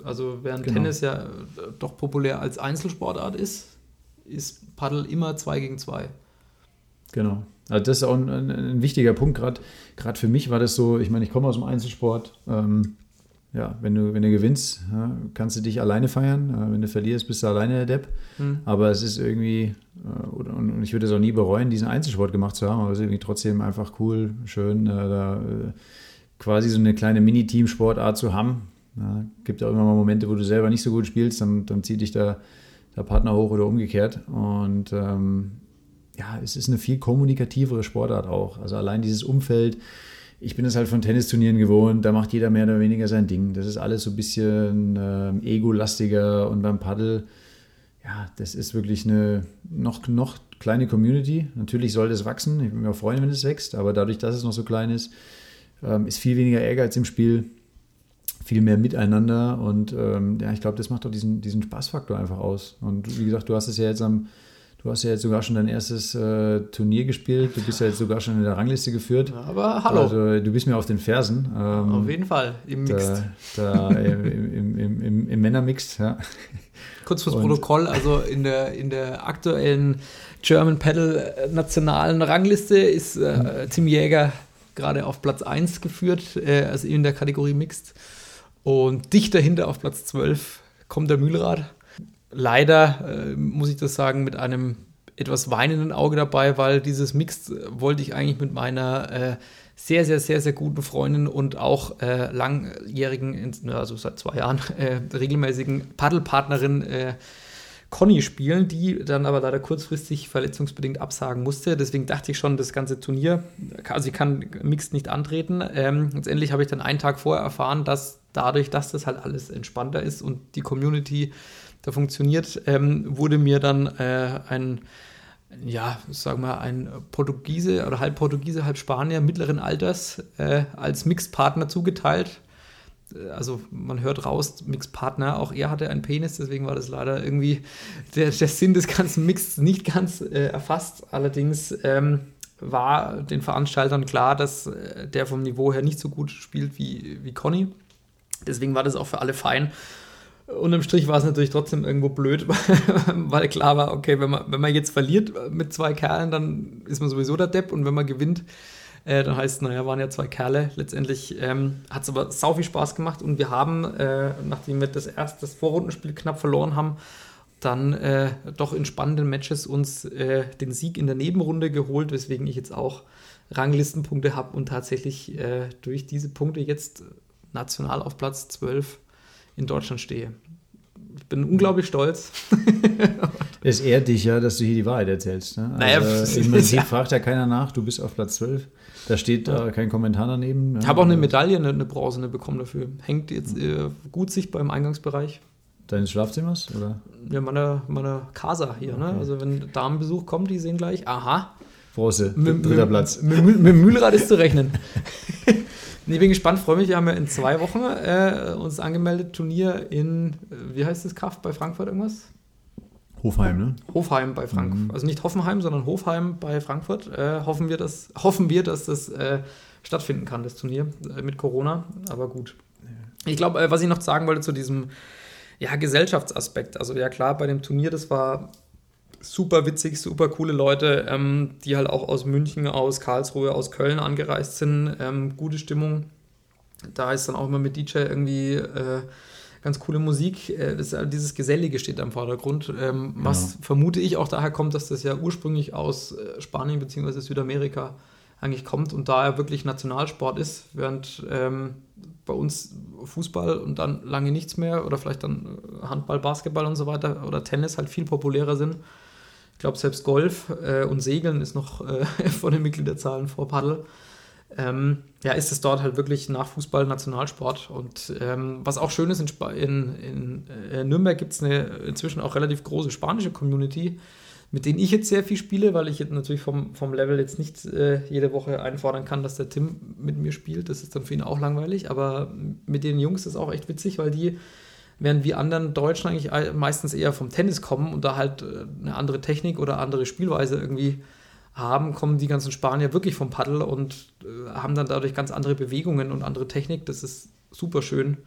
Also während Genau. Tennis ja äh, doch populär als Einzelsportart ist, ist Paddel immer 2 gegen 2. Genau. Also das ist auch ein, ein, ein wichtiger Punkt. Gerade gerade für mich war das so, ich meine, ich komme aus dem Einzelsport. Ähm, ja, wenn du, wenn du gewinnst, ja, kannst du dich alleine feiern. Wenn du verlierst, bist du alleine der Depp. Hm. Aber es ist irgendwie, äh, und ich würde es auch nie bereuen, diesen Einzelsport gemacht zu haben, aber es ist irgendwie trotzdem einfach cool, schön, äh, da äh, quasi so eine kleine Mini-Team-Sportart zu haben. Ja, gibt auch immer mal Momente, wo du selber nicht so gut spielst, dann, dann zieht dich da der Partner hoch oder umgekehrt. Und ähm, ja, es ist eine viel kommunikativere Sportart auch. Also allein dieses Umfeld, ich bin es halt von Tennisturnieren gewohnt, da macht jeder mehr oder weniger sein Ding. Das ist alles so ein bisschen ähm, ego-lastiger und beim Paddel, ja, das ist wirklich eine noch, noch kleine Community. Natürlich soll das wachsen. Ich würde mich auch freuen, wenn es wächst, aber dadurch, dass es noch so klein ist, ähm, ist viel weniger Ehrgeiz im Spiel, viel mehr Miteinander und ähm, ja, ich glaube, das macht doch diesen, diesen Spaßfaktor einfach aus. Und wie gesagt, du hast es ja jetzt am, du hast ja jetzt sogar schon dein erstes äh, Turnier gespielt, du bist ja jetzt sogar schon in der Rangliste geführt. Aber hallo, Also du bist mir auf den Fersen. Ähm, auf jeden Fall, im Mixed. da, da im, im, im, im, Männermixed, ja. Kurz fürs und- Protokoll, also in der, in der aktuellen German Paddle äh, nationalen Rangliste ist äh, Tim Jäger gerade auf Platz 1 geführt, äh, also in der Kategorie Mixed. Und dicht dahinter auf Platz 12 kommt der Mühlrad. Leider äh, muss ich das sagen, mit einem etwas weinenden Auge dabei, weil dieses Mixed äh, wollte ich eigentlich mit meiner äh, sehr, sehr, sehr, sehr guten Freundin und auch äh, langjährigen, also seit zwei Jahren, äh, regelmäßigen Paddelpartnerin äh, Conny spielen, die dann aber leider kurzfristig verletzungsbedingt absagen musste. Deswegen dachte ich schon, das ganze Turnier, also sie kann Mixed nicht antreten. Ähm, letztendlich habe ich dann einen Tag vorher erfahren, dass dadurch, dass das halt alles entspannter ist und die Community da funktioniert, ähm, wurde mir dann äh, ein, ja, sagen wir, ein Portugiese oder halb Portugiese, halb Spanier mittleren Alters äh, als Mixed-Partner zugeteilt. also man hört raus, Mixpartner, auch er hatte einen Penis, deswegen war das leider irgendwie der, der Sinn des ganzen Mix nicht ganz äh, erfasst. Allerdings ähm, war den Veranstaltern klar, dass äh, der vom Niveau her nicht so gut spielt wie, wie Conny. Deswegen war das auch für alle fein. Unterm Strich war es natürlich trotzdem irgendwo blöd, weil klar war, okay, wenn man, wenn man jetzt verliert mit zwei Kerlen, dann ist man sowieso der Depp und wenn man gewinnt, äh, dann heißt es, naja, waren ja zwei Kerle. Letztendlich ähm, hat es aber sau viel Spaß gemacht und wir haben, äh, nachdem wir das erste das Vorrundenspiel knapp verloren haben, dann äh, doch in spannenden Matches uns äh, den Sieg in der Nebenrunde geholt, weswegen ich jetzt auch Ranglistenpunkte habe und tatsächlich äh, durch diese Punkte jetzt national auf Platz 12 in Deutschland stehe. Ich bin unglaublich stolz. Es ehrt dich ja, dass du hier die Wahrheit erzählst. Ne? Naja, also, Im Prinzip fragt ja keiner nach, du bist auf Platz 12. Da steht ja. kein Kommentar daneben. Ich habe auch eine Medaille, eine, eine brazene bekommen dafür. Hängt jetzt äh, gut sichtbar im Eingangsbereich. Deines Schlafzimmers? Oder? Ja, meine, meine Casa hier. Ne? Okay. Ne? Also wenn Damenbesuch kommt, die sehen gleich, aha. Bronze, dritter Platz. Mit, mit, mit Mühlrad ist zu rechnen. Nee, bin gespannt, freue mich. Wir haben ja in zwei Wochen äh, uns angemeldet, Turnier in, äh, wie heißt das Kraft bei Frankfurt irgendwas? Hofheim, ne? Hofheim bei Frankfurt. Mhm. Also nicht Hoffenheim, sondern Hofheim bei Frankfurt. Äh, hoffen, wir, dass, hoffen wir, dass das äh, stattfinden kann, das Turnier äh, mit Corona. Aber gut. Ich glaube, äh, was ich noch sagen wollte zu diesem ja, Gesellschaftsaspekt. Also ja klar, bei dem Turnier, das war super witzig, super coole Leute, ähm, die halt auch aus München, aus Karlsruhe, aus Köln angereist sind. Ähm, gute Stimmung. Da ist dann auch immer mit DJ irgendwie äh, ganz coole Musik. Äh, das, dieses Gesellige steht im Vordergrund. Ähm, ja. Was vermute ich auch daher kommt, dass das ja ursprünglich aus äh, Spanien bzw. Südamerika eigentlich kommt und da er wirklich Nationalsport ist, während ähm, bei uns Fußball und dann lange nichts mehr oder vielleicht dann Handball, Basketball und so weiter oder Tennis halt viel populärer sind ich glaube, selbst Golf äh, und Segeln ist noch äh, von den Mitgliederzahlen vor Paddel. Ähm, ja, ist es dort halt wirklich nach Fußball Nationalsport. Und ähm, was auch schön ist, in, in, in äh, Nürnberg gibt es eine inzwischen auch relativ große spanische Community, mit denen ich jetzt sehr viel spiele, weil ich jetzt natürlich vom, vom Level jetzt nicht äh, jede Woche einfordern kann, dass der Tim mit mir spielt. Das ist dann für ihn auch langweilig. Aber mit den Jungs ist es auch echt witzig, weil die während wir anderen Deutschen eigentlich meistens eher vom Tennis kommen und da halt äh, eine andere Technik oder andere Spielweise irgendwie haben, kommen die ganzen Spanier wirklich vom Paddel und äh, haben dann dadurch ganz andere Bewegungen und andere Technik. Das ist super schön,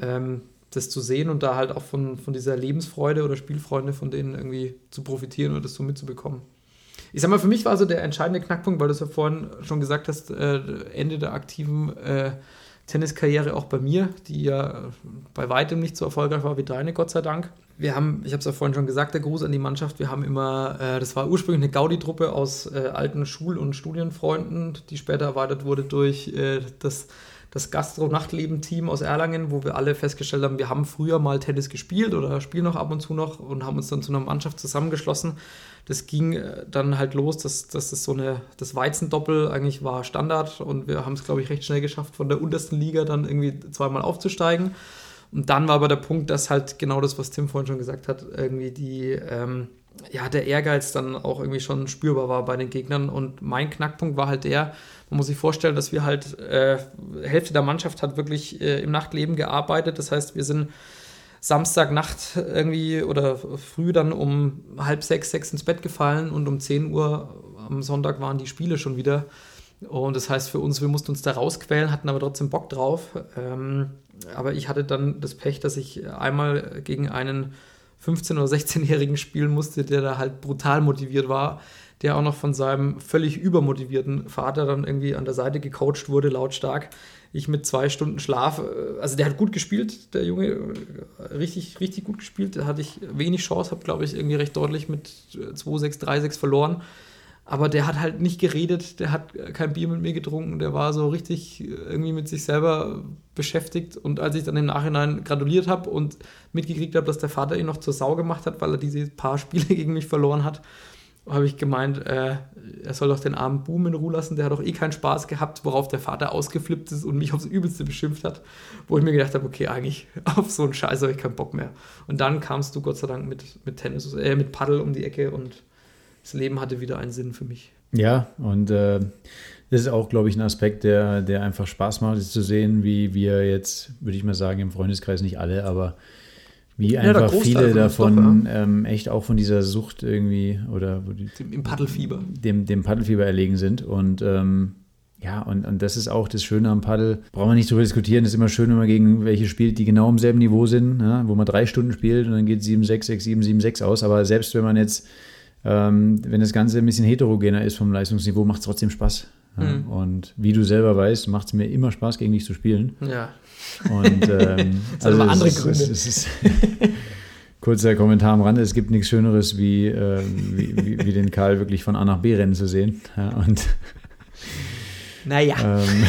ähm, das zu sehen und da halt auch von, von dieser Lebensfreude oder Spielfreunde von denen irgendwie zu profitieren oder das so mitzubekommen. Ich sag mal, für mich war so der entscheidende Knackpunkt, weil du es ja vorhin schon gesagt hast, äh, Ende der aktiven äh, Tenniskarriere auch bei mir, die ja bei weitem nicht so erfolgreich war wie deine, Gott sei Dank. Wir haben, ich habe es ja vorhin schon gesagt, der Gruß an die Mannschaft, wir haben immer, äh, das war ursprünglich eine Gaudi-Truppe aus äh, alten Schul- und Studienfreunden, die später erweitert wurde durch äh, das, das Gastro-Nachtleben-Team aus Erlangen, wo wir alle festgestellt haben, wir haben früher mal Tennis gespielt oder spielen noch ab und zu noch und haben uns dann zu einer Mannschaft zusammengeschlossen das ging äh, dann halt los, dass, dass das so eine, das Weizendoppel eigentlich war Standard und wir haben es, glaube ich, recht schnell geschafft, von der untersten Liga dann irgendwie zweimal aufzusteigen. Und dann war aber der Punkt, dass halt genau das, was Tim vorhin schon gesagt hat, irgendwie die, ähm, ja, der Ehrgeiz dann auch irgendwie schon spürbar war bei den Gegnern. Und mein Knackpunkt war halt der, man muss sich vorstellen, dass wir halt, äh, Hälfte der Mannschaft hat wirklich äh, im Nachtleben gearbeitet. Das heißt, wir sind Samstagnacht irgendwie oder früh dann um halb sechs, sechs ins Bett gefallen und um 10 Uhr am Sonntag waren die Spiele schon wieder. Und das heißt für uns, wir mussten uns da rausquälen, hatten aber trotzdem Bock drauf. Ähm, aber ich hatte dann das Pech, dass ich einmal gegen einen 15- oder 16-Jährigen spielen musste, der da halt brutal motiviert war, der auch noch von seinem völlig übermotivierten Vater dann irgendwie an der Seite gecoacht wurde, lautstark ich mit zwei Stunden Schlaf, äh, also der hat gut gespielt, der Junge, äh, richtig, richtig gut gespielt. Da hatte ich wenig Chance, habe, glaube ich, irgendwie recht deutlich mit 2-6, 3-6 verloren. Aber der hat halt nicht geredet, der hat kein Bier mit mir getrunken, der war so richtig irgendwie mit sich selber beschäftigt. Und als ich dann im Nachhinein gratuliert habe und mitgekriegt habe, dass der Vater ihn noch zur Sau gemacht hat, weil er diese paar Spiele gegen mich verloren hat, habe ich gemeint, äh, er soll doch den armen Boom in Ruhe lassen, der hat doch eh keinen Spaß gehabt, worauf der Vater ausgeflippt ist und mich aufs Übelste beschimpft hat, wo ich mir gedacht habe, okay, eigentlich auf so einen Scheiß habe ich keinen Bock mehr. Und dann kamst du Gott sei Dank mit, mit Tennis, äh, mit Paddel um die Ecke und das Leben hatte wieder einen Sinn für mich. Ja, und äh, das ist auch, glaube ich, ein Aspekt, der, der einfach Spaß macht, zu sehen, wie wir jetzt, würde ich mal sagen, im Freundeskreis nicht alle, aber wie einfach Großteil viele davon doch, ähm, echt auch von dieser Sucht irgendwie oder wo die, Im Paddelfieber. dem, dem Paddelfieber erlegen sind. Und ähm, ja, und, und das ist auch das Schöne am Paddel. Brauchen wir nicht drüber diskutieren. Es ist immer schön, wenn man gegen welche spielt, die genau im selben Niveau sind, ja, wo man drei Stunden spielt und dann geht 7, 6, 6, 7, 7, 6 aus. Aber selbst wenn man jetzt, ähm, wenn das Ganze ein bisschen heterogener ist vom Leistungsniveau, macht es trotzdem Spaß. Ja. Mhm. Und wie du selber weißt, macht es mir immer Spaß, gegen dich zu spielen. Ja. Und ähm, es andere ist- Gründe. Es ist, kurzer Kommentar am Rande, es gibt nichts Schöneres, wie, äh, wie, wie, wie den Karl wirklich von A nach B rennen zu sehen. Ja, und Naja, ähm,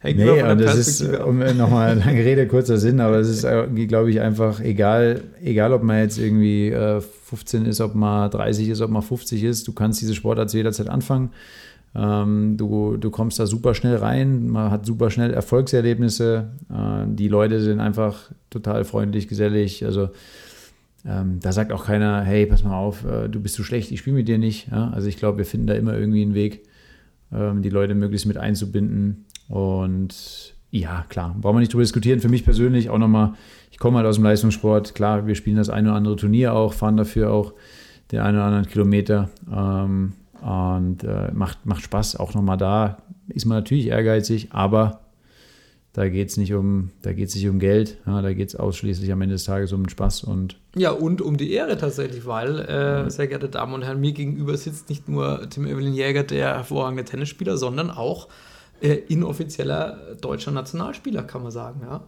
hängt nee, und das ist, um nochmal lange Rede, kurzer Sinn, aber es ist, glaube ich, einfach egal, egal ob man jetzt irgendwie äh, 15 ist, ob man 30 ist, ob man 50 ist, du kannst diese Sportart zu jeder Zeit anfangen. Ähm, du, du kommst da super schnell rein, man hat super schnell Erfolgserlebnisse. Äh, die Leute sind einfach total freundlich, gesellig. Also ähm, da sagt auch keiner, hey, pass mal auf, äh, du bist zu schlecht, ich spiele mit dir nicht. Ja? Also ich glaube, wir finden da immer irgendwie einen Weg, ähm, die Leute möglichst mit einzubinden. Und ja, klar, brauchen wir nicht drüber diskutieren. Für mich persönlich auch nochmal, ich komme halt aus dem Leistungssport. Klar, wir spielen das eine oder andere Turnier auch, fahren dafür auch den einen oder anderen Kilometer. Ähm, und äh, macht, macht Spaß. Auch nochmal da ist man natürlich ehrgeizig, aber da geht es nicht um, da geht's nicht um Geld. Ja, da geht es ausschließlich am Ende des Tages um den Spaß und Ja, und um die Ehre tatsächlich, weil, äh, sehr geehrte Damen und Herren, mir gegenüber sitzt nicht nur Tim Evelyn Jäger, der hervorragende Tennisspieler, sondern auch äh, inoffizieller deutscher Nationalspieler, kann man sagen, ja.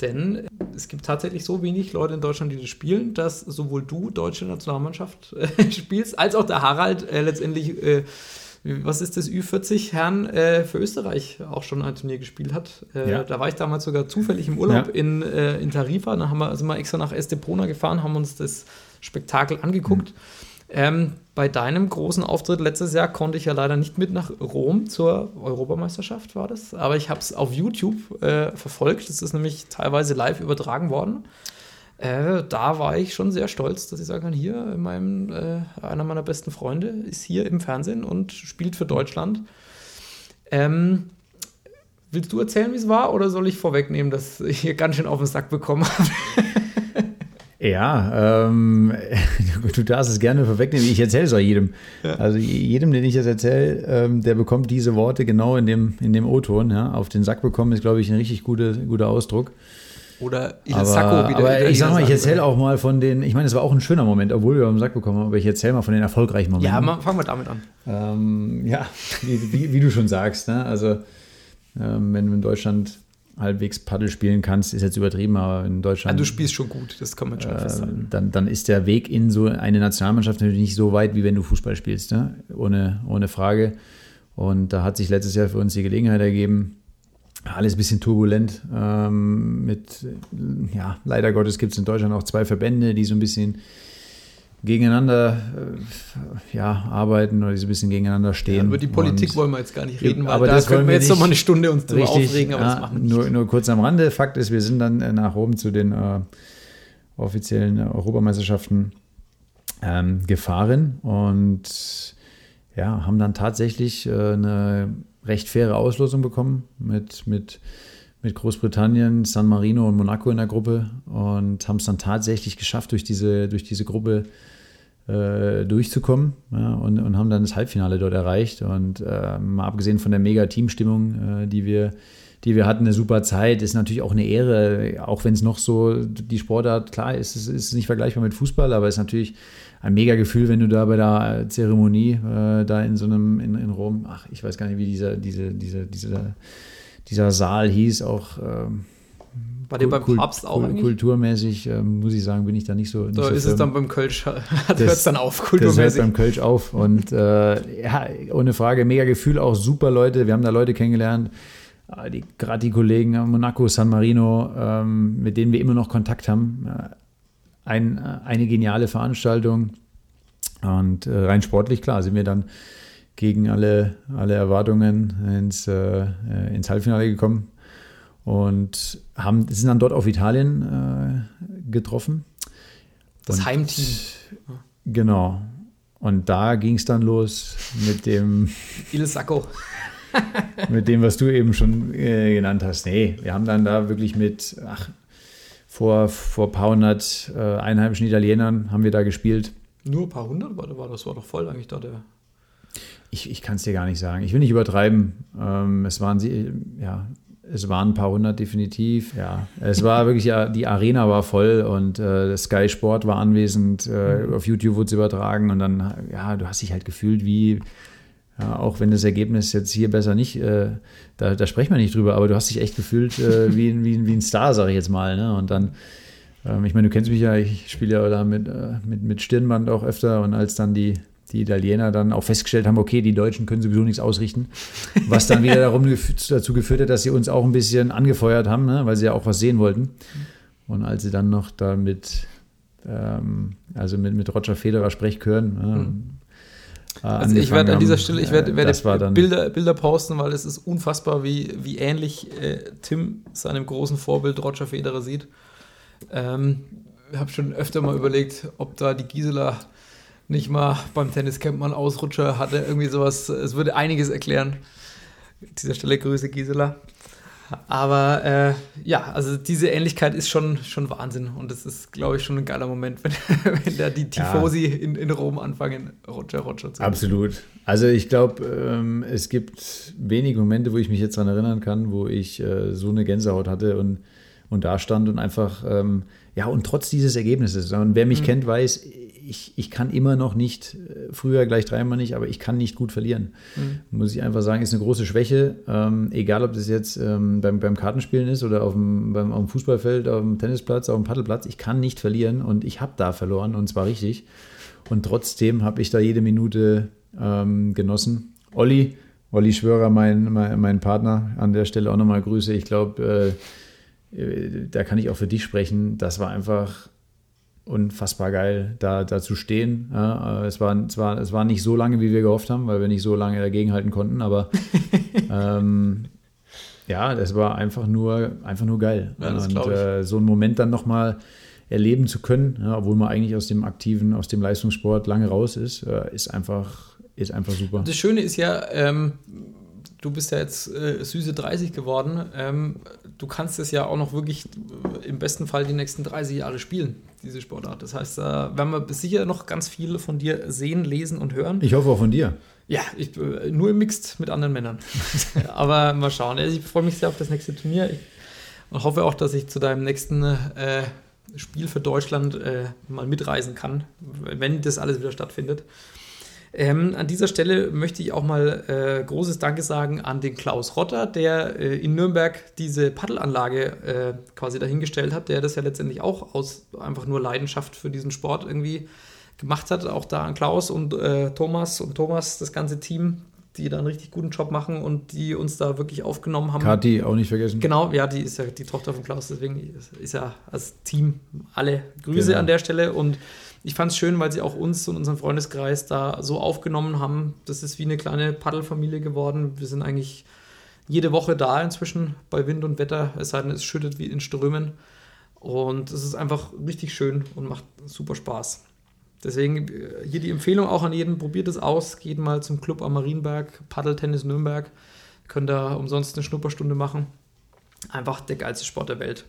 Denn es gibt tatsächlich so wenig Leute in Deutschland, die das spielen, dass sowohl du deutsche Nationalmannschaft äh, spielst, als auch der Harald äh, letztendlich, äh, was ist das, Ü40 Herren äh, für Österreich auch schon ein Turnier gespielt hat. Äh, Ja. Da war ich damals sogar zufällig im Urlaub Ja. in, äh, in Tarifa. Dann haben wir, sind wir extra nach Estepona gefahren, haben uns das Spektakel angeguckt. Ähm, bei deinem großen Auftritt letztes Jahr konnte ich ja leider nicht mit nach Rom zur Europameisterschaft, war das. Aber ich habe es auf YouTube äh, verfolgt. Das ist nämlich teilweise live übertragen worden. Äh, da war ich schon sehr stolz, dass ich sagen kann, hier in meinem, äh, einer meiner besten Freunde ist hier im Fernsehen und spielt für Deutschland. Ähm, willst du erzählen, wie es war, oder soll ich vorwegnehmen, dass ich hier ganz schön auf den Sack bekommen habe? Ja, ähm, du, darfst es gerne vorwegnehmen. Ich erzähle es auch jedem. Also jedem, den ich das erzähle, ähm, der bekommt diese Worte genau in dem, in dem O-Ton. Ja? Auf den Sack bekommen ist, glaube ich, ein richtig gute, guter Ausdruck. Oder Il Aber, Sacco, wie der aber ich sag mal, ich erzähle auch mal von den, ich meine, es war auch ein schöner Moment, obwohl wir am Sack bekommen haben, aber ich erzähle mal von den erfolgreichen Momenten. Ja, mal, fangen wir damit an. Ähm, ja, wie, wie, wie du schon sagst, ne? also ähm, wenn du in Deutschland halbwegs Paddel spielen kannst, ist jetzt übertrieben, aber in Ja, Deutschland du spielst schon gut, das kann man schon äh, festhalten. dann, dann ist der Weg in so eine Nationalmannschaft natürlich nicht so weit, wie wenn du Fußball spielst, ne? ohne, ohne Frage. Und da hat sich letztes Jahr für uns die Gelegenheit ergeben, alles ein bisschen turbulent. Ähm, mit, ja, leider Gottes gibt es in Deutschland auch zwei Verbände, die so ein bisschen gegeneinander äh, ja, arbeiten oder die so ein bisschen gegeneinander stehen. Über die Politik Und- wollen wir jetzt gar nicht reden, weil aber da das können wir jetzt noch mal nicht. eine Stunde uns drüber Richtig, aufregen, aber das ja, machen wir nicht. nur, nur kurz am Rande. Fakt ist, wir sind dann äh, nach Rom zu den äh, offiziellen Europameisterschaften ähm, gefahren und ja, haben dann tatsächlich äh, eine recht faire Auslosung bekommen mit, mit, mit Großbritannien, San Marino und Monaco in der Gruppe und haben es dann tatsächlich geschafft, durch diese, durch diese Gruppe durchzukommen ja, und, und haben dann das Halbfinale dort erreicht. Und äh, mal abgesehen von der mega Teamstimmung, äh, die, wir, die wir hatten, eine super Zeit, ist natürlich auch eine Ehre, auch wenn es noch so die Sportart, klar, ist es ist nicht vergleichbar mit Fußball, aber es ist natürlich ein mega Gefühl, wenn du da bei der Zeremonie äh, da in so einem, in, in Rom, ach, ich weiß gar nicht, wie dieser, diese, diese, dieser, dieser Saal hieß, auch ähm, War dir beim Papst auch eigentlich? Kulturmäßig, ähm, muss ich sagen, bin ich da nicht so. Nicht so ist es firm. dann beim Kölsch, hört es dann auf, Das hört kulturmäßig. beim Kölsch auf. Und äh, ja, ohne Frage, mega Gefühl, auch super Leute. Wir haben da Leute kennengelernt, äh, gerade die Kollegen in Monaco, San Marino, ähm, mit denen wir immer noch Kontakt haben. Äh, ein, äh, eine geniale Veranstaltung. Und äh, rein sportlich, klar, sind wir dann gegen alle, alle Erwartungen ins, äh, äh, ins Halbfinale gekommen und haben, sind dann dort auf Italien äh, getroffen. Das Und- Heimteam. Genau. Und da ging es dann los mit dem, Il Sacco. mit dem, was du eben schon äh, genannt hast. Nee, wir haben dann da wirklich mit, ach, vor, vor ein paar hundert äh, einheimischen Italienern haben wir da gespielt. Nur ein paar hundert war, war das war doch voll eigentlich da der. Ich, ich kann es dir gar nicht sagen. Ich will nicht übertreiben. Ähm, es waren sie, ja, es waren ein paar hundert definitiv. Ja, es war wirklich ja, die Arena war voll und äh, Sky Sport war anwesend. Äh, Auf YouTube wurde es übertragen und dann, ja, du hast dich halt gefühlt wie, ja, auch wenn das Ergebnis jetzt hier besser nicht, äh, da, da sprechen wir nicht drüber, aber du hast dich echt gefühlt äh, wie, ein- wie, wie ein Star, sage ich jetzt mal. Ne? Und dann, ähm, ich meine, du kennst mich ja, ich spiele ja da mit, äh, mit, mit Stirnband auch öfter und als dann die, die Italiener dann auch festgestellt haben, okay, die Deutschen können sowieso nichts ausrichten, was dann wieder darum dazu geführt hat, dass sie uns auch ein bisschen angefeuert haben, ne? weil sie ja auch was sehen wollten. Und als sie dann noch da mit, ähm, also mit, mit Roger Federer Sprechchören, ne? äh, Also ich werde an dieser Stelle, ich äh, werde, werde war dann, Bilder, Bilder posten, weil es ist unfassbar, wie, wie ähnlich äh, Tim seinem großen Vorbild Roger Federer sieht. Ähm, ich habe schon öfter mal überlegt, ob da die Gisela nicht mal beim Tenniscamp mal einen Ausrutscher hatte, irgendwie sowas. Es würde einiges erklären. An dieser Stelle Grüße Gisela. Aber äh, ja, also diese Ähnlichkeit ist schon, schon Wahnsinn und das ist, glaube ich, schon ein geiler Moment, wenn, wenn da die Ja. Tifosi in, in Rom anfangen, Roger Roger zu Absolut. Also ich glaube, ähm, es gibt wenige Momente, wo ich mich jetzt daran erinnern kann, wo ich äh, so eine Gänsehaut hatte und, und da stand und einfach, ähm, ja, und trotz dieses Ergebnisses, und wer mich kennt, weiß, ich, ich kann immer noch nicht, äh, früher gleich dreimal nicht, aber ich kann nicht gut verlieren. Muss ich einfach sagen, ist eine große Schwäche. Ähm, egal, ob das jetzt ähm, beim, beim Kartenspielen ist oder auf dem, beim, auf dem Fußballfeld, auf dem Tennisplatz, auf dem Paddelplatz. Ich kann nicht verlieren und ich habe da verloren und zwar richtig. Und trotzdem habe ich da jede Minute ähm, genossen. Olli, Olli Schwörer, mein, mein, mein Partner, an der Stelle auch nochmal Grüße. Ich glaube, äh, äh, da kann ich auch für dich sprechen. Das war einfach unfassbar geil, da, da zu stehen. Ja, äh, es, war, es, war, es war nicht so lange, wie wir gehofft haben, weil wir nicht so lange dagegenhalten konnten, aber ähm, ja, das war einfach nur, einfach nur geil. Ja, Und äh, so einen Moment dann nochmal erleben zu können, ja, obwohl man eigentlich aus dem aktiven, aus dem Leistungssport lange raus ist, äh, ist einfach, ist einfach super. Das Schöne ist ja, ähm, du bist ja jetzt äh, süße 30 geworden. Ähm, du kannst es ja auch noch wirklich äh, im besten Fall die nächsten 30 Jahre spielen, diese Sportart. Das heißt, da werden wir sicher noch ganz viel von dir sehen, lesen und hören. Ich hoffe auch von dir. Ja, ich, äh, nur im Mixed mit anderen Männern. Aber mal schauen. Also ich freue mich sehr auf das nächste Turnier. Ich und hoffe auch, dass ich zu deinem nächsten äh, Spiel für Deutschland äh, mal mitreisen kann, wenn das alles wieder stattfindet. Ähm, an dieser Stelle möchte ich auch mal äh, großes Danke sagen an den Klaus Rotter, der äh, in Nürnberg diese Paddelanlage äh, quasi dahingestellt hat, der das ja letztendlich auch aus einfach nur Leidenschaft für diesen Sport irgendwie gemacht hat. Auch da an Klaus und äh, Thomas und Thomas, das ganze Team, die da einen richtig guten Job machen und die uns da wirklich aufgenommen haben. Kathi auch nicht vergessen. Genau, ja, die ist ja die Tochter von Klaus, deswegen ist, ist ja als Team alle Grüße Genau. an der Stelle und ich fand es schön, weil sie auch uns und unseren Freundeskreis da so aufgenommen haben. Das ist wie eine kleine Paddelfamilie geworden. Wir sind eigentlich jede Woche da inzwischen bei Wind und Wetter, es sei denn, es schüttet wie in Strömen. Und es ist einfach richtig schön und macht super Spaß. Deswegen äh, hier die Empfehlung auch an jeden, probiert es aus, geht mal zum Club am Marienberg, Paddeltennis Nürnberg, könnt da umsonst eine Schnupperstunde machen. Einfach der geilste Sport der Welt.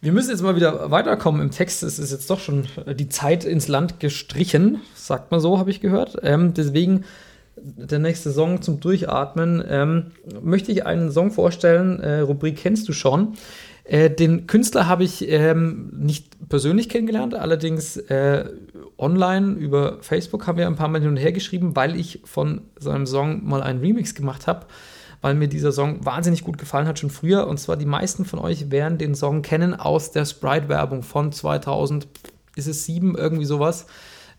Wir müssen jetzt mal wieder weiterkommen im Text. Es ist jetzt doch schon äh, die Zeit ins Land gestrichen, sagt man so, habe ich gehört. Ähm, deswegen der nächste Song zum Durchatmen. Ähm, möchte ich einen Song vorstellen, äh, Rubrik kennst du schon. Äh, den Künstler habe ich ähm, nicht persönlich kennengelernt, allerdings äh, online über Facebook haben wir ein paar Mal hin und her geschrieben, weil ich von seinem Song mal einen Remix gemacht habe, weil mir dieser Song wahnsinnig gut gefallen hat schon früher. Und zwar die meisten von euch werden den Song kennen aus der Sprite-Werbung von 2000, ist es sieben, irgendwie sowas.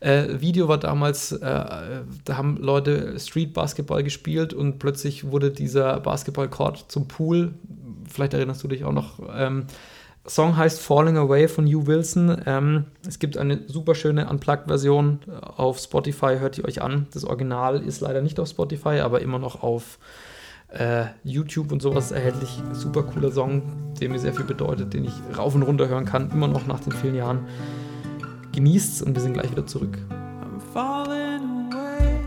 Äh, Video war damals, äh, da haben Leute Street Basketball gespielt und plötzlich wurde dieser Basketball-Court zum Pool. Vielleicht erinnerst du dich auch noch. Ähm, Song heißt Falling Away von Hugh Wilson. Ähm, es gibt eine super schöne Unplugged-Version auf Spotify, hört die euch an. Das Original ist leider nicht auf Spotify, aber immer noch auf äh, YouTube und sowas erhältlich. Super cooler Song, der mir sehr viel bedeutet, den ich rauf und runter hören kann, immer noch nach den vielen Jahren. Genießt's und wir sind gleich wieder zurück. falling away.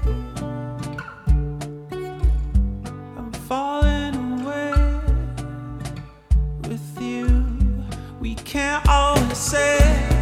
I'm falling away with you. We can't always say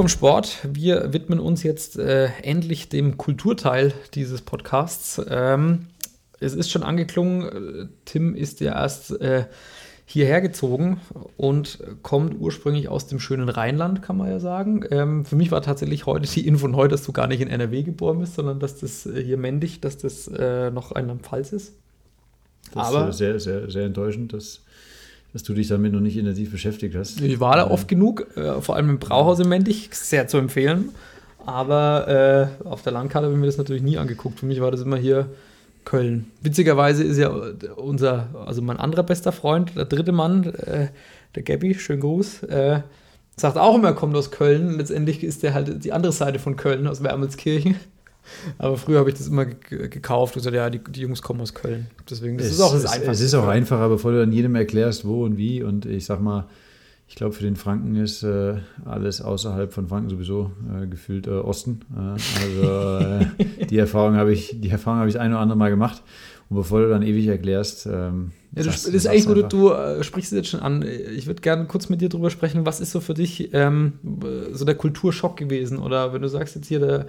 vom Sport. Wir widmen uns jetzt äh, endlich dem Kulturteil dieses Podcasts. Ähm, es ist schon angeklungen, äh, Tim ist ja erst äh, hierher gezogen und kommt ursprünglich aus dem schönen Rheinland, kann man ja sagen. Ähm, für mich war tatsächlich heute die Info neu, dass du gar nicht in NRW geboren bist, sondern dass das äh, hier männlich, dass das äh, noch Rheinland-Pfalz ist. Das Aber- ist sehr, sehr, sehr enttäuschend, dass, dass du dich damit noch nicht intensiv beschäftigt hast. Ich war da oft genug, äh, vor allem im Brauhaus in Mendig, sehr zu empfehlen. Aber äh, auf der Landkarte habe ich mir das natürlich nie angeguckt. Für mich war das immer hier Köln. Witzigerweise ist ja unser, also mein anderer bester Freund, der dritte Mann, äh, der Gabby, schönen Gruß, äh, sagt auch immer, er kommt aus Köln. Letztendlich ist der halt die andere Seite von Köln, aus Wermelskirchen. Aber früher habe ich das immer ge gekauft und gesagt, ja, die, die Jungs kommen aus Köln. Deswegen, das es, ist auch das es, Einfachste. Es ist auch einfacher, bevor du dann jedem erklärst, wo und wie. Und ich sag mal, ich glaube, für den Franken ist äh, alles außerhalb von Franken sowieso äh, gefühlt äh, Osten. Äh, also äh, die Erfahrung habe ich, die Erfahrung habe ich ein oder andere Mal gemacht. Und bevor du dann ewig erklärst, ähm, Ja, du, das ist eigentlich gut, einfach. du äh, sprichst es jetzt schon an. Ich würde gerne kurz mit dir drüber sprechen, was ist so für dich ähm, so der Kulturschock gewesen? Oder wenn du sagst jetzt hier, der,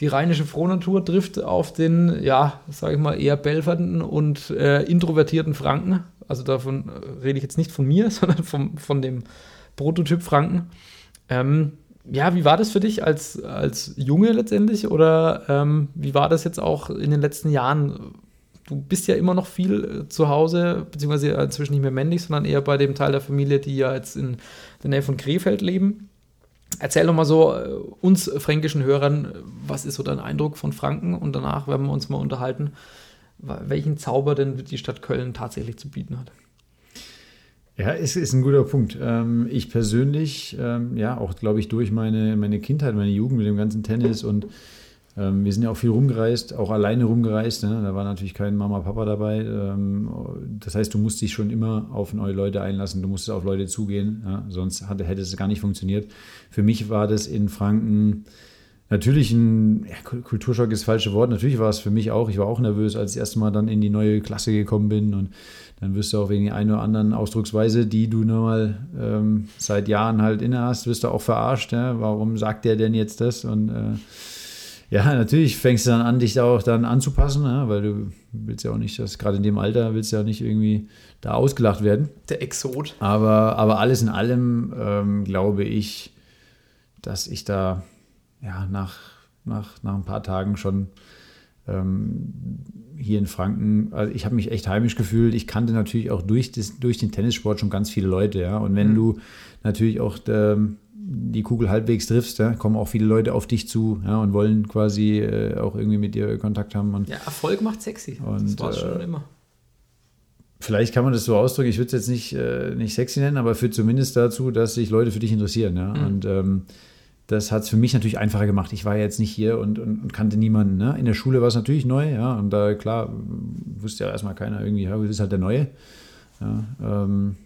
die rheinische Frohnatur trifft auf den, ja, sage ich mal, eher belfernden und äh, introvertierten Franken. Also davon äh, rede ich jetzt nicht von mir, sondern vom, von dem Prototyp Franken. Ähm, ja, wie war das für dich als, als Junge letztendlich? Oder ähm, wie war das jetzt auch in den letzten Jahren? Du bist ja immer noch viel äh, zu Hause, beziehungsweise inzwischen nicht mehr männlich, sondern eher bei dem Teil der Familie, die ja jetzt in der Nähe von Krefeld leben. Erzähl doch mal so äh, uns fränkischen Hörern, was ist so dein Eindruck von Franken? Und danach werden wir uns mal unterhalten, welchen Zauber denn die Stadt Köln tatsächlich zu bieten hat. Ja, es ist ein guter Punkt. Ähm, ich persönlich, ähm, ja, auch glaube ich durch meine, meine Kindheit, meine Jugend mit dem ganzen Tennis und ähm, wir sind ja auch viel rumgereist, auch alleine rumgereist. Ne? Da war natürlich kein Mama, Papa dabei. Ähm, das heißt, du musst dich schon immer auf neue Leute einlassen, du musstest auf Leute zugehen, ja? sonst hatte, hätte es gar nicht funktioniert. Für mich war das in Franken natürlich ein ja, Kul- Kulturschock ist das falsche Wort. Natürlich war es für mich auch. Ich war auch nervös, als ich das erste Mal dann in die neue Klasse gekommen bin und dann wirst du auch wegen der einen oder anderen Ausdrucksweise, die du nur mal ähm, seit Jahren halt inne hast, wirst du auch verarscht. Ja? Warum sagt der denn jetzt das? Und äh, ja, natürlich fängst du dann an, dich auch dann anzupassen, ja? weil du willst ja auch nicht, dass gerade in dem Alter willst du ja nicht irgendwie da ausgelacht werden. Der Exot. Aber, aber alles in allem ähm, glaube ich, dass ich da ja, nach, nach, nach ein paar Tagen schon ähm, hier in Franken, also ich habe mich echt heimisch gefühlt. Ich kannte natürlich auch durch, das, durch den Tennissport schon ganz viele Leute. Ja? Und wenn du natürlich auch ähm, die Kugel halbwegs triffst, ja, kommen auch viele Leute auf dich zu ja, und wollen quasi äh, auch irgendwie mit dir Kontakt haben. Und Ja, Erfolg macht sexy. das Und, war es schon äh, immer. Vielleicht kann man das so ausdrücken, ich würde es jetzt nicht, äh, nicht sexy nennen, aber führt zumindest dazu, dass sich Leute für dich interessieren. Ja? Und ähm, das hat es für mich natürlich einfacher gemacht. Ich war ja jetzt nicht hier und, und, und kannte niemanden. Ne? In der Schule war es natürlich neu, ja, und da, klar, wusste ja erstmal keiner irgendwie, ja, das ist halt der Neue. Ja, ähm,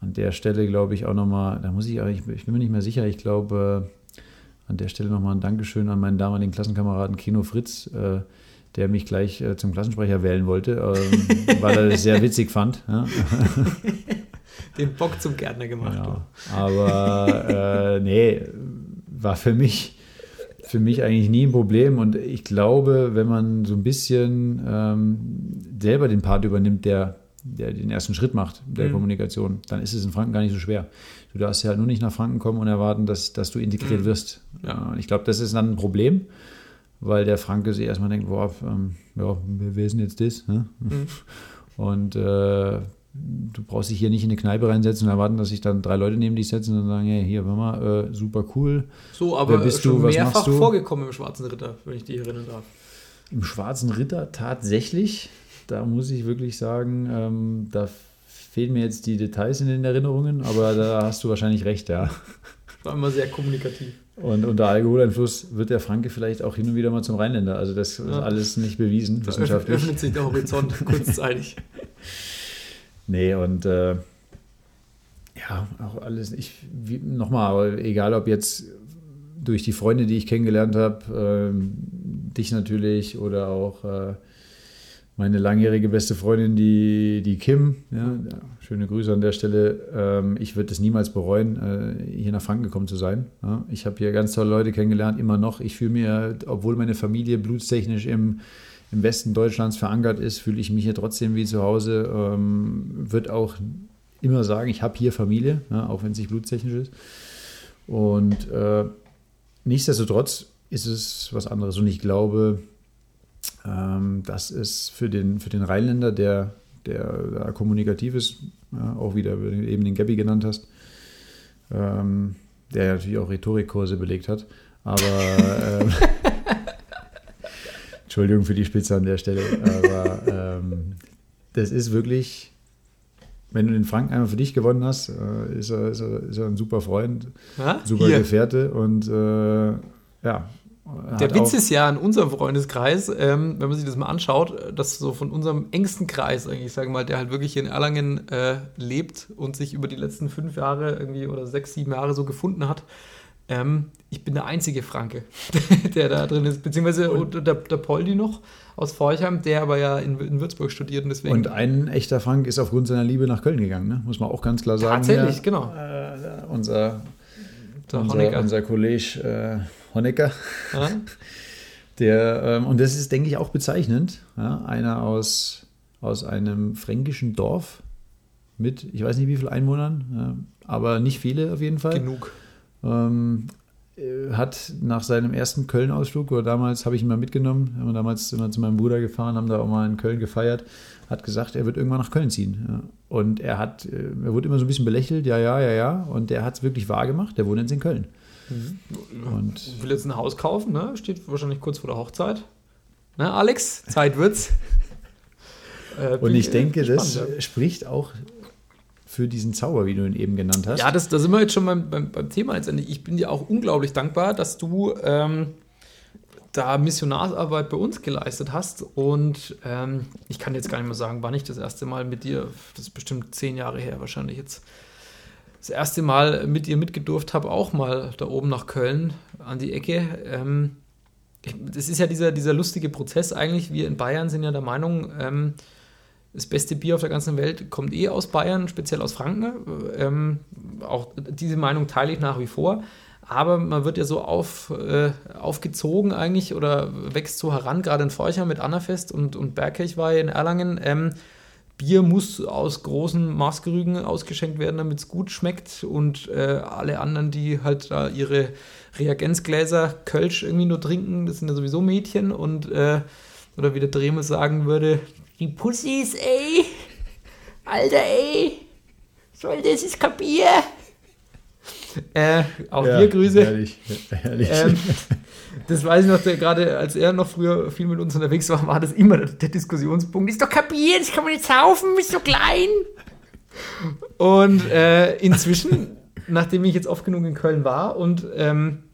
an der Stelle glaube ich auch nochmal, da muss ich, ich, ich bin mir nicht mehr sicher, ich glaube, an der Stelle nochmal ein Dankeschön an meinen damaligen Klassenkameraden Kino Fritz, äh, der mich gleich äh, zum Klassensprecher wählen wollte, ähm, weil er das sehr witzig fand. Ja. Den Bock zum Gärtner gemacht. Ja, aber äh, nee, war für mich für mich eigentlich nie ein Problem. Und ich glaube, wenn man so ein bisschen ähm, selber den Part übernimmt, der, der den ersten Schritt macht, der Mhm. Kommunikation, dann ist es in Franken gar nicht so schwer. Du darfst ja nur nicht nach Franken kommen und erwarten, dass, dass du integriert wirst. Mhm. Ja. Äh, Ich glaube, das ist dann ein Problem, weil der Franke sich erstmal denkt, boah, ähm, ja, wer ist denn jetzt das? Ne? Mhm. Und äh, du brauchst dich hier nicht in eine Kneipe reinsetzen und erwarten, dass sich dann drei Leute neben dich setzen und sagen, hey, hier, hör mal, äh, super cool. So, aber Wer bist schon du? Was mehrfach machst du? vorgekommen im Schwarzen Ritter, wenn ich dich erinnern darf. Im Schwarzen Ritter tatsächlich, da muss ich wirklich sagen, ähm, da fehlen mir jetzt die Details in den Erinnerungen, aber da hast du wahrscheinlich recht, ja. War immer sehr kommunikativ. Und unter Alkoholeinfluss wird der Franke vielleicht auch hin und wieder mal zum Rheinländer. Also das ist Ja. alles nicht bewiesen, Da wissenschaftlich. öffnet sich der Horizont kurzzeitig. Nee, und äh, ja, auch alles, ich, nochmal, aber egal ob jetzt durch die Freunde, die ich kennengelernt habe, ähm, dich natürlich oder auch äh, meine langjährige beste Freundin, die, die Kim, ja, ja, schöne Grüße an der Stelle. Ähm, ich würde es niemals bereuen, äh, hier nach Franken gekommen zu sein. Ich habe hier ganz tolle Leute kennengelernt, immer noch. Ich fühle mir, obwohl meine Familie blutstechnisch im, im Westen Deutschlands verankert ist, fühle ich mich hier trotzdem wie zu Hause. Ähm, wird auch immer sagen, ich habe hier Familie, auch wenn es nicht blutstechnisch ist. Und äh, nichtsdestotrotz ist es was anderes. Und ich glaube, das ist für den, für den Rheinländer, der, der kommunikativ ist, auch wieder, eben den Gabby genannt hast, ähm, der natürlich auch Rhetorikkurse belegt hat. Aber ähm, Entschuldigung für die Spitze an der Stelle, aber ähm, das ist wirklich, wenn du den Franken einmal für dich gewonnen hast, äh, ist, er, ist, er, ist er ein super Freund, Ja? super Hier. Gefährte und äh, ja. Der Witz ist ja in unserem Freundeskreis, ähm, wenn man sich das mal anschaut, dass so von unserem engsten Kreis, eigentlich, ich sage mal, der halt wirklich hier in Erlangen äh, lebt und sich über die letzten fünf Jahre irgendwie oder sechs, sieben Jahre so gefunden hat, ähm, ich bin der einzige Franke, der da drin ist. Beziehungsweise und der, der Poldi noch aus Forchheim, der aber ja in, in Würzburg studiert und deswegen. Und ein echter Frank ist aufgrund seiner Liebe nach Köln gegangen, ne? muss man auch ganz klar sagen. Tatsächlich, Hier, genau. Äh, unser, unser, unser Kollege äh, Honecker, Ja? der, ähm, und das ist, denke ich, auch bezeichnend. Ja? Einer aus, aus einem fränkischen Dorf mit, ich weiß nicht wie viele Einwohnern, ja, aber nicht viele auf jeden Fall. Genug. Ähm, äh, hat nach seinem ersten Köln-Ausflug, oder damals habe ich ihn mal mitgenommen, haben wir damals immer zu meinem Bruder gefahren, haben da auch mal in Köln gefeiert, hat gesagt, er wird irgendwann nach Köln ziehen. Und er hat, äh, er wurde immer so ein bisschen belächelt, ja, ja, ja, ja, und der hat es wirklich wahr gemacht, der wohnt jetzt in Köln. Und Ich will jetzt ein Haus kaufen, ne? Steht wahrscheinlich kurz vor der Hochzeit. Ne, Alex? Zeit wird's. Äh, Und ich denke, das ja. spricht auch für diesen Zauber, wie du ihn eben genannt hast. Ja, das, da sind wir jetzt schon beim, beim, beim Thema letztendlich. Ich bin dir auch unglaublich dankbar, dass du ähm, da Missionarsarbeit bei uns geleistet hast. Und ähm, ich kann jetzt gar nicht mehr sagen, wann ich das erste Mal mit dir, das ist bestimmt zehn Jahre her wahrscheinlich jetzt, das erste Mal mit dir mitgedurft habe, auch mal da oben nach Köln an die Ecke. Ähm, das ist ja dieser, dieser lustige Prozess eigentlich. Wir in Bayern sind ja der Meinung, ähm, das beste Bier auf der ganzen Welt kommt eh aus Bayern, speziell aus Franken. Ähm, auch diese Meinung teile ich nach wie vor. Aber man wird ja so auf, äh, aufgezogen eigentlich oder wächst so heran, gerade in Forchheim mit Annafest und, und Bergkirchweih in Erlangen. Ähm, Bier muss aus großen Maßgerügen ausgeschenkt werden, damit es gut schmeckt. Und äh, alle anderen, die halt da ihre Reagenzgläser Kölsch irgendwie nur trinken, das sind ja sowieso Mädchen. Und äh, oder wie der Dremel sagen würde, die Pussys, ey. Alter, ey. Soll das ist kein Bier? Äh, auch Ja, hier Grüße. Herrlich, herrlich. Ähm, das weiß ich noch, gerade als er noch früher viel mit uns unterwegs war, war das immer der, der Diskussionspunkt. Ist doch kein Bier, das kann man nicht saufen, ist so klein. Und äh, inzwischen, nachdem ich jetzt oft genug in Köln war und ähm,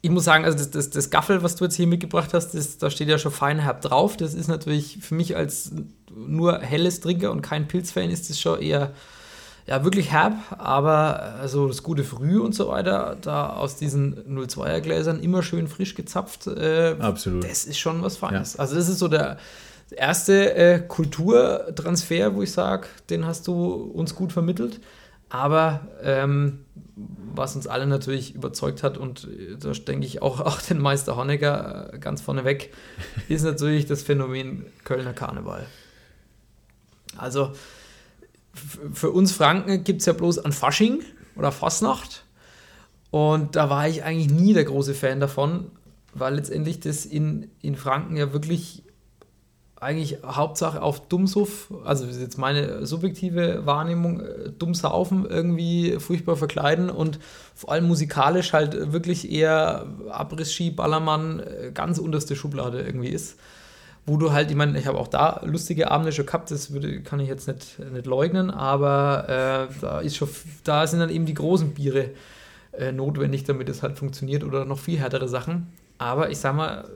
ich muss sagen, also das, das, das Gaffel, was du jetzt hier mitgebracht hast, das, da steht ja schon feinherb drauf. Das ist natürlich für mich als nur helles Trinker und kein Pilzfan ist das schon eher ja, wirklich herb, aber also das gute Früh und so weiter, da aus diesen 02er Gläsern immer schön frisch gezapft, äh, Absolut. das ist schon was Feines. Also das ist so der erste äh, Kulturtransfer, wo ich sage, den hast du uns gut vermittelt. Aber ähm, was uns alle natürlich überzeugt hat und äh, da denke ich auch, auch den Meister Honecker äh, ganz vorneweg, ist natürlich das Phänomen Kölner Karneval. Also für uns Franken gibt es ja bloß an Fasching oder Fasnacht und da war ich eigentlich nie der große Fan davon, weil letztendlich das in, in Franken ja wirklich eigentlich Hauptsache auf Dummsuff, also das ist jetzt meine subjektive Wahrnehmung, äh, Dummsaufen irgendwie furchtbar verkleiden und vor allem musikalisch halt wirklich eher Abriss-Ski, Ballermann, äh, ganz unterste Schublade irgendwie ist. Wo du halt, ich meine, ich habe auch da lustige Abende schon gehabt, das würde, kann ich jetzt nicht, nicht leugnen, aber äh, da ist schon, da sind dann eben die großen Biere äh, notwendig, damit es halt funktioniert oder noch viel härtere Sachen. Aber ich sag mal,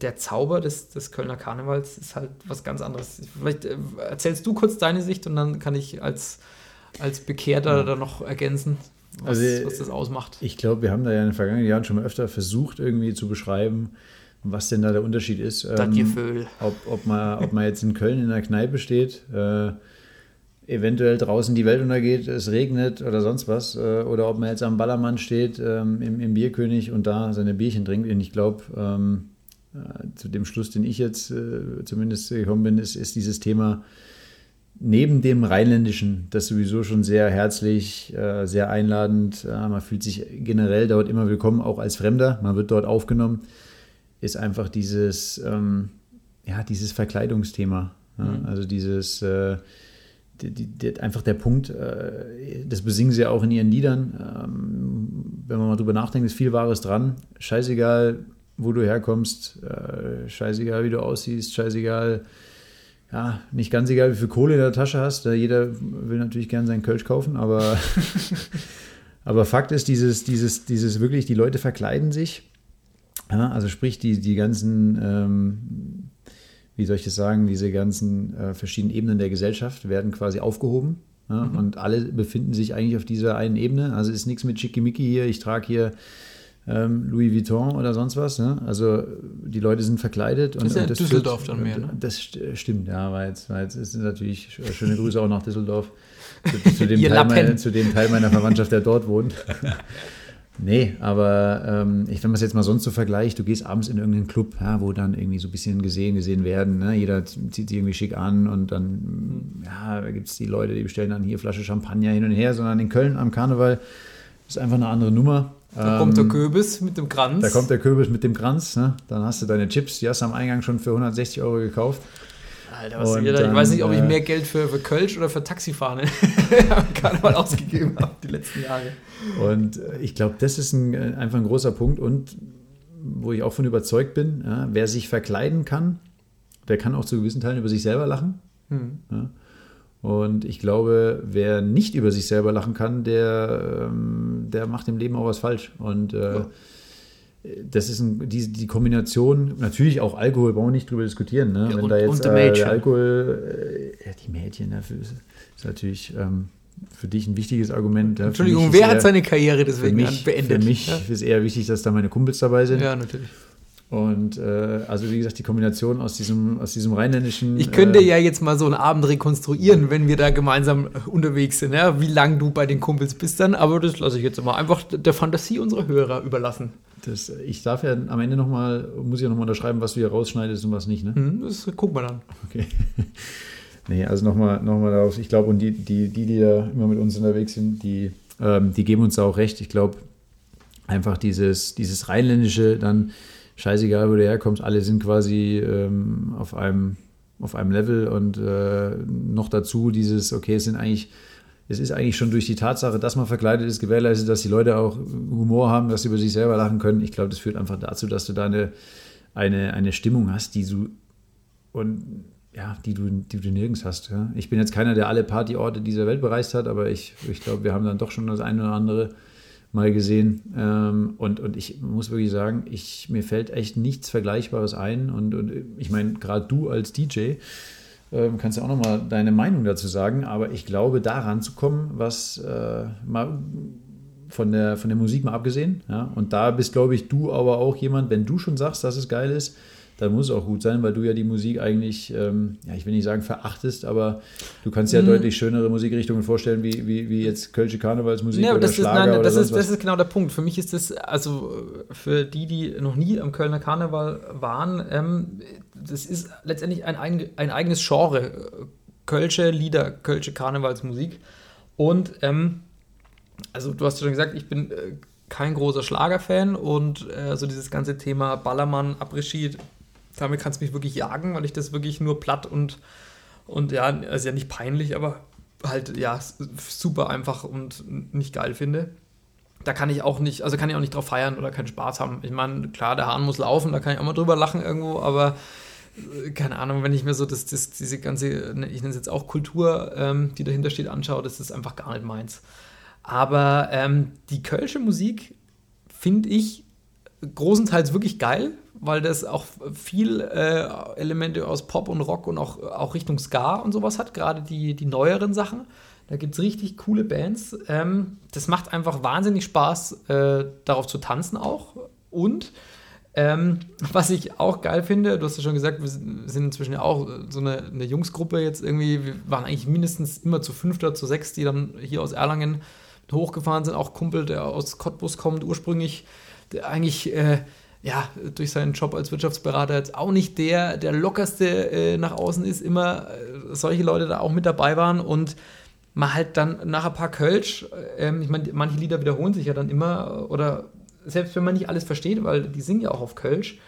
der Zauber des, des Kölner Karnevals ist halt was ganz anderes. Vielleicht äh, erzählst du kurz deine Sicht und dann kann ich als, als Bekehrter da noch ergänzen, was, Also, was das ausmacht. Ich glaube, wir haben da ja in den vergangenen Jahren schon mal öfter versucht, irgendwie zu beschreiben, was denn da der Unterschied ist. Das Ähm, Gefühl. ob, ob, man, ob man jetzt in Köln in einer Kneipe steht, äh, eventuell draußen die Welt untergeht, es regnet oder sonst was, äh, oder ob man jetzt am Ballermann steht, ähm, im, im Bierkönig und da seine Bierchen trinkt. Und ich glaube, ähm, äh, zu dem Schluss, den ich jetzt äh, zumindest gekommen bin, ist, ist dieses Thema neben dem Rheinländischen, das sowieso schon sehr herzlich, äh, sehr einladend, man fühlt sich generell dort immer willkommen, auch als Fremder, man wird dort aufgenommen, ist einfach dieses, ähm, ja, dieses Verkleidungsthema. Ja? Also dieses, äh, die, die, einfach der Punkt, äh, das besingen sie ja auch in ihren Liedern, ähm, wenn man mal drüber nachdenkt, ist viel Wahres dran. Scheißegal, wo du herkommst, äh, scheißegal, wie du aussiehst, scheißegal, ja, nicht ganz egal, wie viel Kohle in der Tasche hast. Jeder will natürlich gern seinen Kölsch kaufen, aber, aber Fakt ist, dieses, dieses, dieses wirklich, die Leute verkleiden sich. Ja, also sprich, die, die ganzen, ähm, wie soll ich das sagen, diese ganzen äh, verschiedenen Ebenen der Gesellschaft werden quasi aufgehoben. Ja, Und alle befinden sich eigentlich auf dieser einen Ebene. Also ist nichts mit Schickimicki hier, ich trage hier ähm, Louis Vuitton oder sonst was. Ne? Also die Leute sind verkleidet. Und, ist ja und Düsseldorf dann mehr, ne? Das st- stimmt, ja, weil jetzt, weil jetzt ist natürlich sch- schöne Grüße auch nach Düsseldorf. Zu, zu, dem Teil meiner, zu dem Teil meiner Verwandtschaft, der dort wohnt. Nee, aber ähm, ich, wenn man es jetzt mal sonst so vergleicht, du gehst abends in irgendeinen Club, ja, wo dann irgendwie so ein bisschen gesehen, gesehen werden. Ne? Jeder zieht sich irgendwie schick an und dann, ja, da gibt es die Leute, die bestellen dann hier Flasche Champagner hin und her, sondern in Köln am Karneval ist einfach eine andere Nummer. Da kommt der Ähm, Köbis mit dem Kranz. da kommt der Kürbis mit dem Kranz, ne? dann hast du deine Chips, die hast du am Eingang schon für 160 Euro gekauft. Alter, was Und da, ich weiß nicht, ob ich äh, mehr Geld für, für Kölsch oder für Taxifahren am Karneval ausgegeben habe die letzten Jahre. Und äh, ich glaube, das ist ein, äh, einfach ein großer Punkt und wo ich auch von überzeugt bin, ja, wer sich verkleiden kann, der kann auch zu gewissen Teilen über sich selber lachen. Ja. Und ich glaube, wer nicht über sich selber lachen kann, der, ähm, der macht im Leben auch was falsch. Und äh, das ist ein, die, die Kombination, natürlich auch Alkohol, brauchen wir nicht drüber diskutieren. Ne? Ja, Wenn und- da jetzt äh, Alkohol, äh, ja, die Mädchen, dafür ist, ist natürlich ähm, für dich ein wichtiges Argument. ja. Für Entschuldigung, wer hat eher- seine Karriere für deswegen mich, beendet? Für mich ja? ist eher wichtig, dass da meine Kumpels dabei sind. ja, natürlich. Und äh, also wie gesagt, die Kombination aus diesem, aus diesem rheinländischen. Ich könnte äh, ja jetzt mal so einen Abend rekonstruieren, wenn wir da gemeinsam äh, unterwegs sind, ja? wie lang du bei den Kumpels bist dann, aber das lasse ich jetzt mal einfach der Fantasie unserer Hörer überlassen. Das, ich darf ja am Ende nochmal, muss ich ja nochmal unterschreiben, was du hier rausschneidest und was nicht, ne? Hm, das gucken wir dann. Okay. nee, also nochmal noch mal darauf. Ich glaube, und die, die, die, die da immer mit uns unterwegs sind, die, ähm, die geben uns da auch recht. Ich glaube, einfach dieses, dieses Rheinländische, dann scheißegal, wo du herkommst, alle sind quasi ähm, auf, einem, auf einem Level und äh, noch dazu dieses, okay, es sind eigentlich. Es ist eigentlich schon durch die Tatsache, dass man verkleidet ist, gewährleistet, dass die Leute auch Humor haben, dass sie über sich selber lachen können. Ich glaube, das führt einfach dazu, dass du da eine, eine, eine Stimmung hast, die du und ja, die du, die du nirgends hast. Ja. Ich bin jetzt keiner, der alle Partyorte dieser Welt bereist hat, aber ich, ich glaube, wir haben dann doch schon das eine oder andere mal gesehen. Ähm, und, und ich muss wirklich sagen, ich, mir fällt echt nichts Vergleichbares ein. Und, und ich meine, gerade du als DJ ähm, kannst ja auch nochmal deine Meinung dazu sagen, aber ich glaube, daran zu kommen, was äh, mal von der, von der Musik mal abgesehen. Ja? Und da bist, glaube ich, du aber auch jemand, wenn du schon sagst, dass es geil ist, dann muss es auch gut sein, weil du ja die Musik eigentlich, ähm, ja, ich will nicht sagen verachtest, aber du kannst Mhm. ja deutlich schönere Musikrichtungen vorstellen, wie, wie, wie jetzt Kölsche Karnevalsmusik aber oder das ist, Schlager nein, oder das, ist, das was. ist genau der Punkt. Für mich ist das, also für die, die noch nie am Kölner Karneval waren, ähm, das ist letztendlich ein, ein eigenes Genre. Kölsche Lieder, Kölsche Karnevalsmusik. Und ähm, also du hast ja schon gesagt, ich bin äh, kein großer Schlagerfan und äh, so dieses ganze Thema Ballermann, Après-Ski, damit kannst du mich wirklich jagen, weil ich das wirklich nur platt und, und ja, also ja nicht peinlich, aber halt ja super einfach und nicht geil finde. Da kann ich auch nicht, also kann ich auch nicht drauf feiern oder keinen Spaß haben. Ich meine, klar, der Hahn muss laufen, da kann ich auch mal drüber lachen irgendwo, aber äh, keine Ahnung, wenn ich mir so das, das, diese ganze, ne, ich nenne es jetzt auch Kultur, ähm, die dahinter steht, anschaue, das ist einfach gar nicht meins. Aber ähm, die Kölsche Musik finde ich großenteils wirklich geil, weil das auch viel äh, Elemente aus Pop und Rock und auch, auch Richtung Ska und sowas hat, gerade die, die neueren Sachen. Da gibt es richtig coole Bands. Ähm, das macht einfach wahnsinnig Spaß, äh, darauf zu tanzen auch. Und ähm, was ich auch geil finde, du hast ja schon gesagt, wir sind inzwischen ja auch so eine, eine Jungsgruppe jetzt irgendwie, wir waren eigentlich mindestens immer zu fünf oder zu sechs, die dann hier aus Erlangen hochgefahren sind. Auch Kumpel, der aus Cottbus kommt ursprünglich, eigentlich äh, ja, durch seinen Job als Wirtschaftsberater jetzt auch nicht der, der lockerste äh, nach außen ist, immer äh, solche Leute da auch mit dabei waren und man halt dann nach ein paar Kölsch, ähm, ich meine, manche Lieder wiederholen sich ja dann immer oder selbst wenn man nicht alles versteht, weil die singen ja auch auf Kölsch,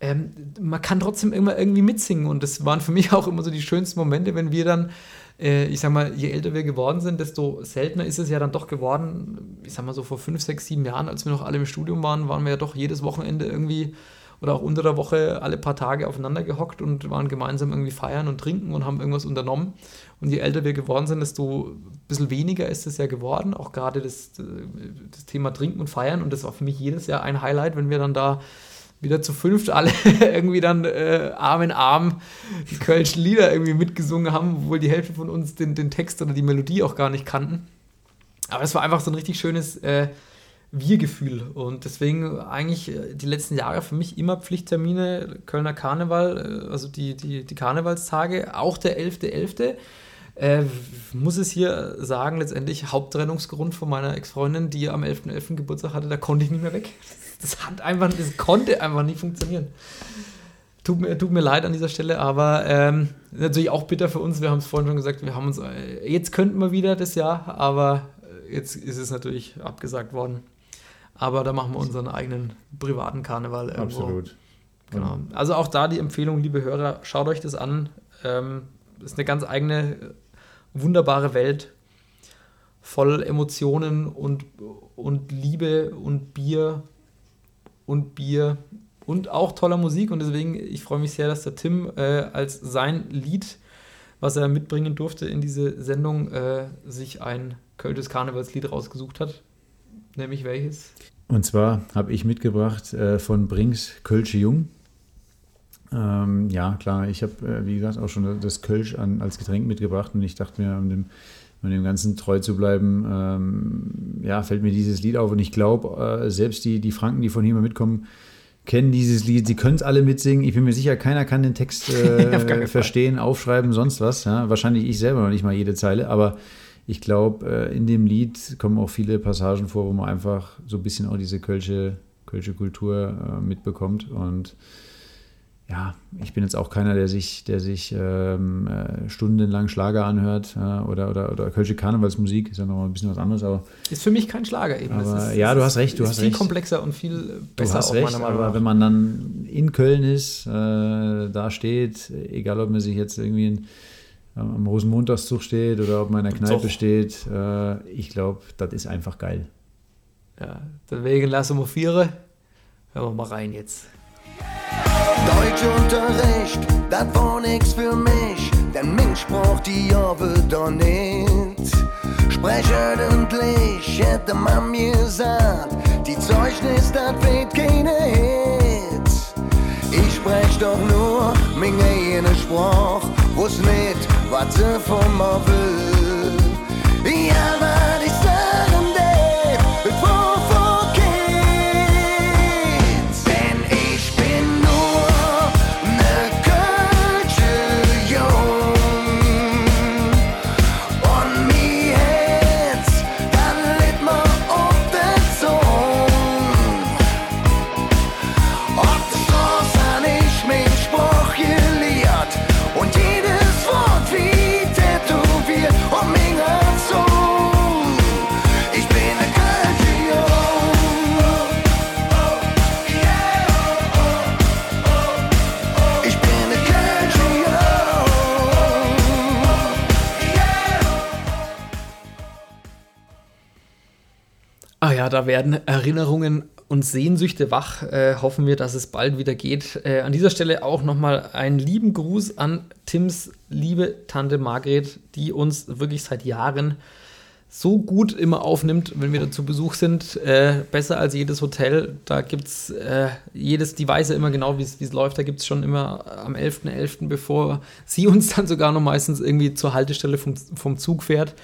ähm, man kann trotzdem immer irgendwie mitsingen und das waren für mich auch immer so die schönsten Momente, wenn wir dann, äh, ich sag mal, je älter wir geworden sind, desto seltener ist es ja dann doch geworden. Ich sag mal so vor fünf, sechs, sieben Jahren, als wir noch alle im Studium waren, waren wir ja doch jedes Wochenende irgendwie oder auch unter der Woche alle paar Tage aufeinander gehockt und waren gemeinsam irgendwie feiern und trinken und haben irgendwas unternommen. Und je älter wir geworden sind, desto ein bisschen weniger ist es ja geworden. Auch gerade das, das Thema Trinken und Feiern. Und das war für mich jedes Jahr ein Highlight, wenn wir dann da wieder zu fünft alle irgendwie dann äh, Arm in Arm die Kölschen Lieder irgendwie mitgesungen haben, obwohl die Hälfte von uns den, den Text oder die Melodie auch gar nicht kannten. Aber es war einfach so ein richtig schönes äh, Wir-Gefühl. Und deswegen eigentlich äh, die letzten Jahre für mich immer Pflichttermine, Kölner Karneval, äh, also die, die, die Karnevalstage, auch der 11.11. Äh, muss es hier sagen, letztendlich Haupttrennungsgrund von meiner Ex-Freundin, die am 11.11. Geburtstag hatte, da konnte ich nicht mehr weg. Das hat einfach, das konnte einfach nicht funktionieren. Tut mir, tut mir leid an dieser Stelle, aber ähm, natürlich auch bitter für uns. Wir haben es vorhin schon gesagt, wir haben uns, äh, jetzt könnten wir wieder das Jahr, aber äh, jetzt ist es natürlich abgesagt worden. Aber da machen wir unseren eigenen privaten Karneval. irgendwo. Absolut. Genau. Also auch da die Empfehlung, liebe Hörer, schaut euch das an. Ähm, das ist eine ganz eigene, wunderbare Welt. Voll Emotionen und, und Liebe und Bier und Bier und auch toller Musik. Und deswegen, ich freue mich sehr, dass der Tim äh, als sein Lied, was er mitbringen durfte in diese Sendung, äh, sich ein Kölsches Karnevalslied rausgesucht hat. Nämlich welches? Und zwar habe ich mitgebracht äh, von Brinks Kölsche Jung. Ähm, ja, klar, ich habe, äh, wie gesagt, auch schon das Kölsch an, als Getränk mitgebracht und ich dachte mir, um dem, um dem Ganzen treu zu bleiben, ähm, ja, fällt mir dieses Lied auf und ich glaube, äh, selbst die, die Franken, die von hier mal mitkommen, kennen dieses Lied, sie können es alle mitsingen. Ich bin mir sicher, keiner kann den Text Auf äh, Fall. verstehen, aufschreiben, sonst was. Ja? Wahrscheinlich ich selber noch nicht mal jede Zeile, aber ich glaube, äh, in dem Lied kommen auch viele Passagen vor, wo man einfach so ein bisschen auch diese kölsche, kölsche Kultur äh, mitbekommt. Und ja, ich bin jetzt auch keiner, der sich, der sich ähm, äh, stundenlang Schlager anhört ja, oder, oder, oder kölsche Karnevalsmusik, ist ja noch mal ein bisschen was anderes, aber Ist für mich kein Schlager eben. Es Aber ist, ja, du hast recht, du ist hast viel recht. komplexer und viel du besser hast auch recht, aber wenn man dann in Köln ist, äh, da steht, egal ob man sich jetzt irgendwie in, am am Rosenmontagszug steht oder ob man in der Kneipe Doch. steht, äh, ich glaube, das ist einfach geil. Ja, deswegen lassen wir viere. Hören wir mal rein jetzt. Deutschunterricht, das war nix für mich, denn Mensch braucht die Jahre doch nicht. Sprechend hätte man mir gesagt, die Zeugnis, das wird keine Hit. Ich sprech doch nur meine eigene Sprache, wuss nicht, was sie von mir will. Da werden Erinnerungen und Sehnsüchte wach. Äh, hoffen wir, dass es bald wieder geht. Äh, an dieser Stelle auch nochmal einen lieben Gruß an Tims liebe Tante Margret, die uns wirklich seit Jahren so gut immer aufnimmt, wenn wir da zu Besuch sind. Äh, besser als jedes Hotel. Da gibt es äh, jedes, die weiß ja immer genau, wie es läuft. Da gibt es schon immer am 11.11., .11., bevor sie uns dann sogar noch meistens irgendwie zur Haltestelle vom, vom Zug fährt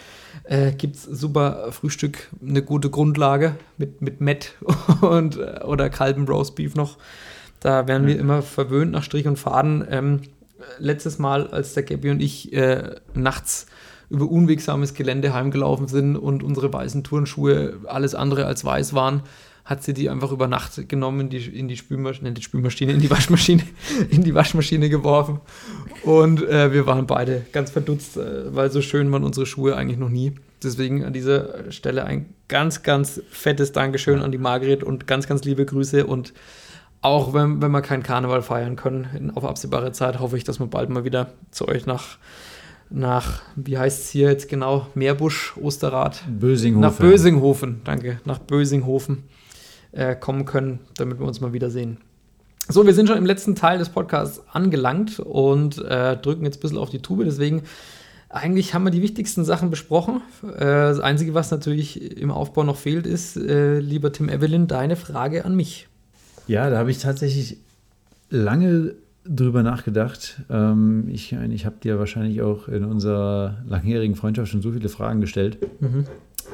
äh, gibt es super Frühstück, eine gute Grundlage mit, mit Met und, äh, oder kaltem Roastbeef noch. Da werden wir immer verwöhnt nach Strich und Faden. Ähm, letztes Mal, als der Gabby und ich äh, nachts über unwegsames Gelände heimgelaufen sind und unsere weißen Turnschuhe alles andere als weiß waren, hat sie die einfach über Nacht genommen, in die, in die Spülmaschine, in die Spülmaschine, in die Waschmaschine, in die Waschmaschine geworfen. Und äh, wir waren beide ganz verdutzt, äh, weil so schön waren unsere Schuhe eigentlich noch nie. Deswegen an dieser Stelle ein ganz, ganz fettes Dankeschön an die Margret und ganz, ganz liebe Grüße. Und auch wenn, wenn wir keinen Karneval feiern können, auf absehbare Zeit, hoffe ich, dass wir bald mal wieder zu euch nach nach, wie heißt es hier jetzt genau, Meerbusch, Osterrad? Bösinghofen. Nach Bösinghofen, danke, nach Bösinghofen äh, kommen können, damit wir uns mal wiedersehen. So, wir sind schon im letzten Teil des Podcasts angelangt und äh, drücken jetzt ein bisschen auf die Tube. Deswegen, eigentlich haben wir die wichtigsten Sachen besprochen. Äh, das Einzige, was natürlich im Aufbau noch fehlt, ist, äh, lieber Tim Evelyn, deine Frage an mich. Ja, da habe ich tatsächlich lange drüber nachgedacht. Ähm, ich ich habe dir wahrscheinlich auch in unserer langjährigen Freundschaft schon so viele Fragen gestellt. Mhm.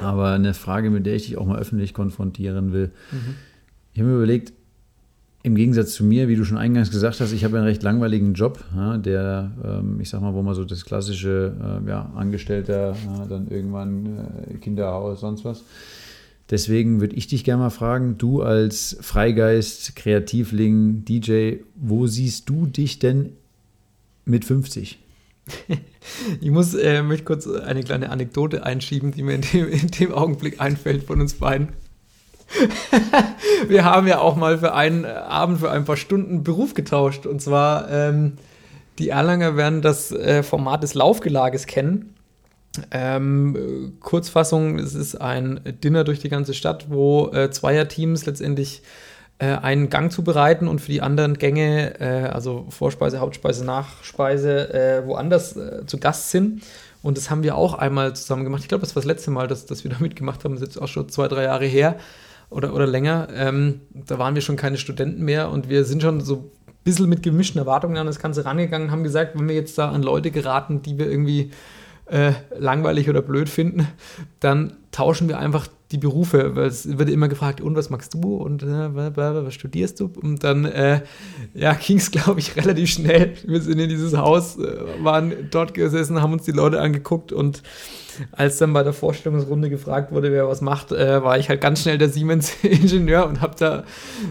Aber eine Frage, mit der ich dich auch mal öffentlich konfrontieren will. Mhm. Ich habe mir überlegt, im Gegensatz zu mir, wie du schon eingangs gesagt hast, ich habe einen recht langweiligen Job, ja, der, ähm, ich sag mal, wo man so das klassische äh, ja, Angestellter, ja, dann irgendwann äh, Kinderhaus, sonst was. Deswegen würde ich dich gerne mal fragen, du als Freigeist, Kreativling, DJ, wo siehst du dich denn mit 50? Ich muss äh, möchte kurz eine kleine Anekdote einschieben, die mir in dem, in dem Augenblick einfällt von uns beiden. wir haben ja auch mal für einen Abend, für ein paar Stunden Beruf getauscht. Und zwar, ähm, die Erlanger werden das äh, Format des Laufgelages kennen. Ähm, Kurzfassung, es ist ein Dinner durch die ganze Stadt, wo äh, Zweierteams letztendlich äh, einen Gang zubereiten und für die anderen Gänge, äh, also Vorspeise, Hauptspeise, Nachspeise, äh, woanders äh, zu Gast sind. Und das haben wir auch einmal zusammen gemacht. Ich glaube, das war das letzte Mal, dass, dass wir da mitgemacht haben. Das ist jetzt auch schon zwei, drei Jahre her oder, oder länger. Ähm, da waren wir schon keine Studenten mehr und wir sind schon so ein bisschen mit gemischten Erwartungen an das Ganze rangegangen, haben gesagt, wenn wir jetzt da an Leute geraten, die wir irgendwie äh, langweilig oder blöd finden, dann tauschen wir einfach die Berufe, weil es wird immer gefragt, und was magst du und äh, was studierst du? Und dann äh, ja, ging es, glaube ich, relativ schnell. Wir sind in dieses Haus, äh, waren dort gesessen, haben uns die Leute angeguckt und als dann bei der Vorstellungsrunde gefragt wurde, wer was macht, äh, war ich halt ganz schnell der Siemens-Ingenieur und habe da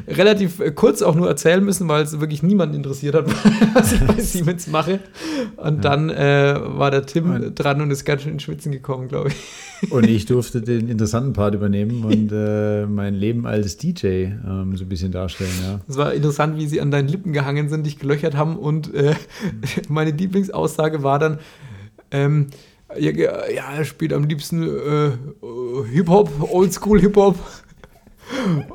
relativ kurz auch nur erzählen müssen, weil es wirklich niemanden interessiert hat, was ich bei Siemens mache. Und ja. dann äh, war der Tim und dran und ist ganz schön in Schwitzen gekommen, glaube ich. Und ich durfte den interessanten Part übernehmen und äh, mein Leben als DJ ähm, so ein bisschen darstellen. Ja. Es war interessant, wie sie an deinen Lippen gehangen sind, dich gelöchert haben und äh, meine Lieblingsaussage war dann, ähm, ja, ja, er spielt am liebsten äh, Hip-Hop, Oldschool-Hip-Hop.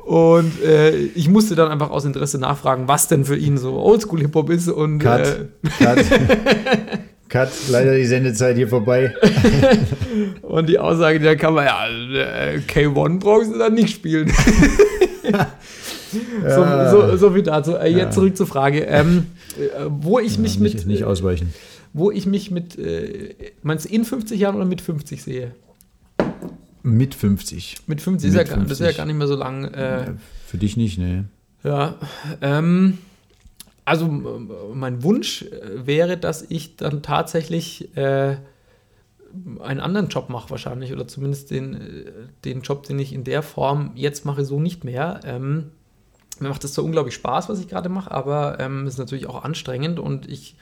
Und äh, ich musste dann einfach aus Interesse nachfragen, was denn für ihn so Oldschool-Hip-Hop ist. Und, Cut. Äh, Cut. Cut. Leider die Sendezeit hier vorbei. und die Aussage, der kann man ja, äh, K1 brauchst du dann nicht spielen. ja. so, so, so, viel dazu. Äh, jetzt ja. zurück zur Frage. Ähm, äh, wo ich mich nicht, mit. Nicht ausweichen wo ich mich mit, äh, meinst du in 50 Jahren oder mit 50 sehe? Mit 50. Mit 50, mit ist, ja, 50. das ist ja gar nicht mehr so lang. Äh, für dich nicht, ne? Ja, ähm, also mein Wunsch äh, wäre, dass ich dann tatsächlich äh, einen anderen Job mache wahrscheinlich oder zumindest den, äh, den Job, den ich in der Form jetzt mache, so nicht mehr. Ähm, mir macht das so unglaublich Spaß, was ich gerade mache, aber es ähm, ist natürlich auch anstrengend und ich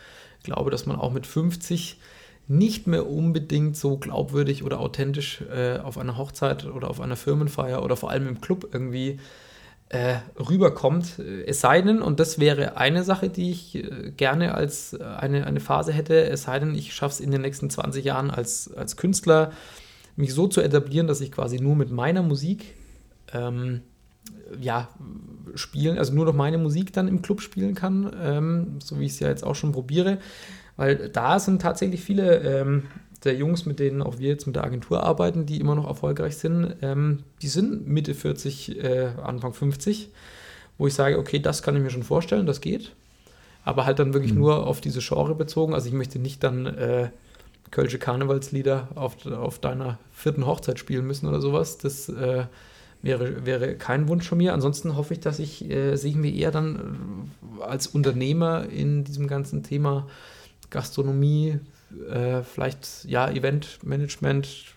glaube, dass man auch mit 50 nicht mehr unbedingt so glaubwürdig oder authentisch äh, auf einer Hochzeit oder auf einer Firmenfeier oder vor allem im Club irgendwie äh, rüberkommt. Es sei denn, und das wäre eine Sache, die ich äh, gerne als eine, eine Phase hätte, es sei denn, ich schaffe es in den nächsten 20 Jahren als, als Künstler, mich so zu etablieren, dass ich quasi nur mit meiner Musik ähm, ja, spielen, also nur noch meine Musik dann im Club spielen kann, ähm, so wie ich es ja jetzt auch schon probiere. Weil da sind tatsächlich viele ähm, der Jungs, mit denen auch wir jetzt mit der Agentur arbeiten, die immer noch erfolgreich sind, ähm, die sind Mitte 40, äh, Anfang 50, wo ich sage, okay, das kann ich mir schon vorstellen, das geht. Aber halt dann wirklich nur auf diese Genre bezogen. Also ich möchte nicht dann äh, Kölsche Karnevalslieder auf, auf deiner vierten Hochzeit spielen müssen oder sowas. Das äh, wäre, wäre kein Wunsch von mir. Ansonsten hoffe ich, dass ich, äh, sehe ich mir eher dann äh, als Unternehmer in diesem ganzen Thema Gastronomie, äh, vielleicht ja Eventmanagement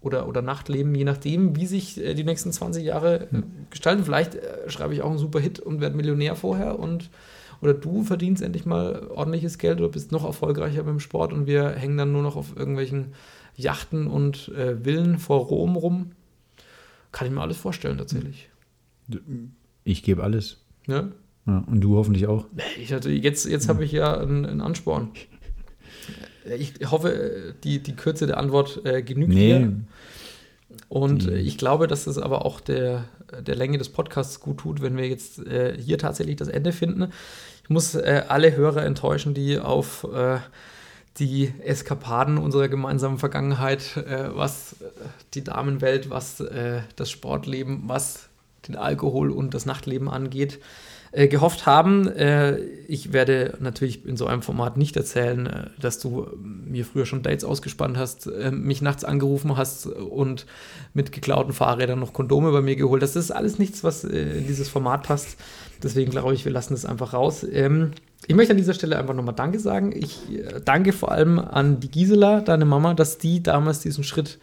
oder, oder Nachtleben, je nachdem, wie sich äh, die nächsten 20 Jahre äh, gestalten. Vielleicht äh, schreibe ich auch einen super Hit und werde Millionär vorher und oder du verdienst endlich mal ordentliches Geld oder bist noch erfolgreicher beim Sport und wir hängen dann nur noch auf irgendwelchen Yachten und äh, Villen vor Rom rum. Kann ich mir alles vorstellen, tatsächlich. Ich gebe alles. Ne? Ja, und du hoffentlich auch. Ich hatte, jetzt jetzt habe ich ja einen, einen Ansporn. Ich hoffe, die, die Kürze der Antwort äh, genügt Nee, dir. Und äh, ich glaube, dass es aber auch der, der Länge des Podcasts gut tut, wenn wir jetzt äh, hier tatsächlich das Ende finden. Ich muss äh, alle Hörer enttäuschen, die auf äh, die Eskapaden unserer gemeinsamen Vergangenheit, äh, was äh, die Damenwelt, was äh, das Sportleben, was den Alkohol und das Nachtleben angeht, äh, gehofft haben. Äh, ich werde natürlich in so einem Format nicht erzählen, äh, dass du mir früher schon Dates ausgespannt hast, äh, mich nachts angerufen hast und mit geklauten Fahrrädern noch Kondome bei mir geholt hast. Das ist alles nichts, was äh, in dieses Format passt. Deswegen glaube ich, wir lassen das einfach raus. Ähm, ich möchte an dieser Stelle einfach nochmal Danke sagen. Ich äh, danke vor allem an die Gisela, deine Mama, dass die damals diesen Schritt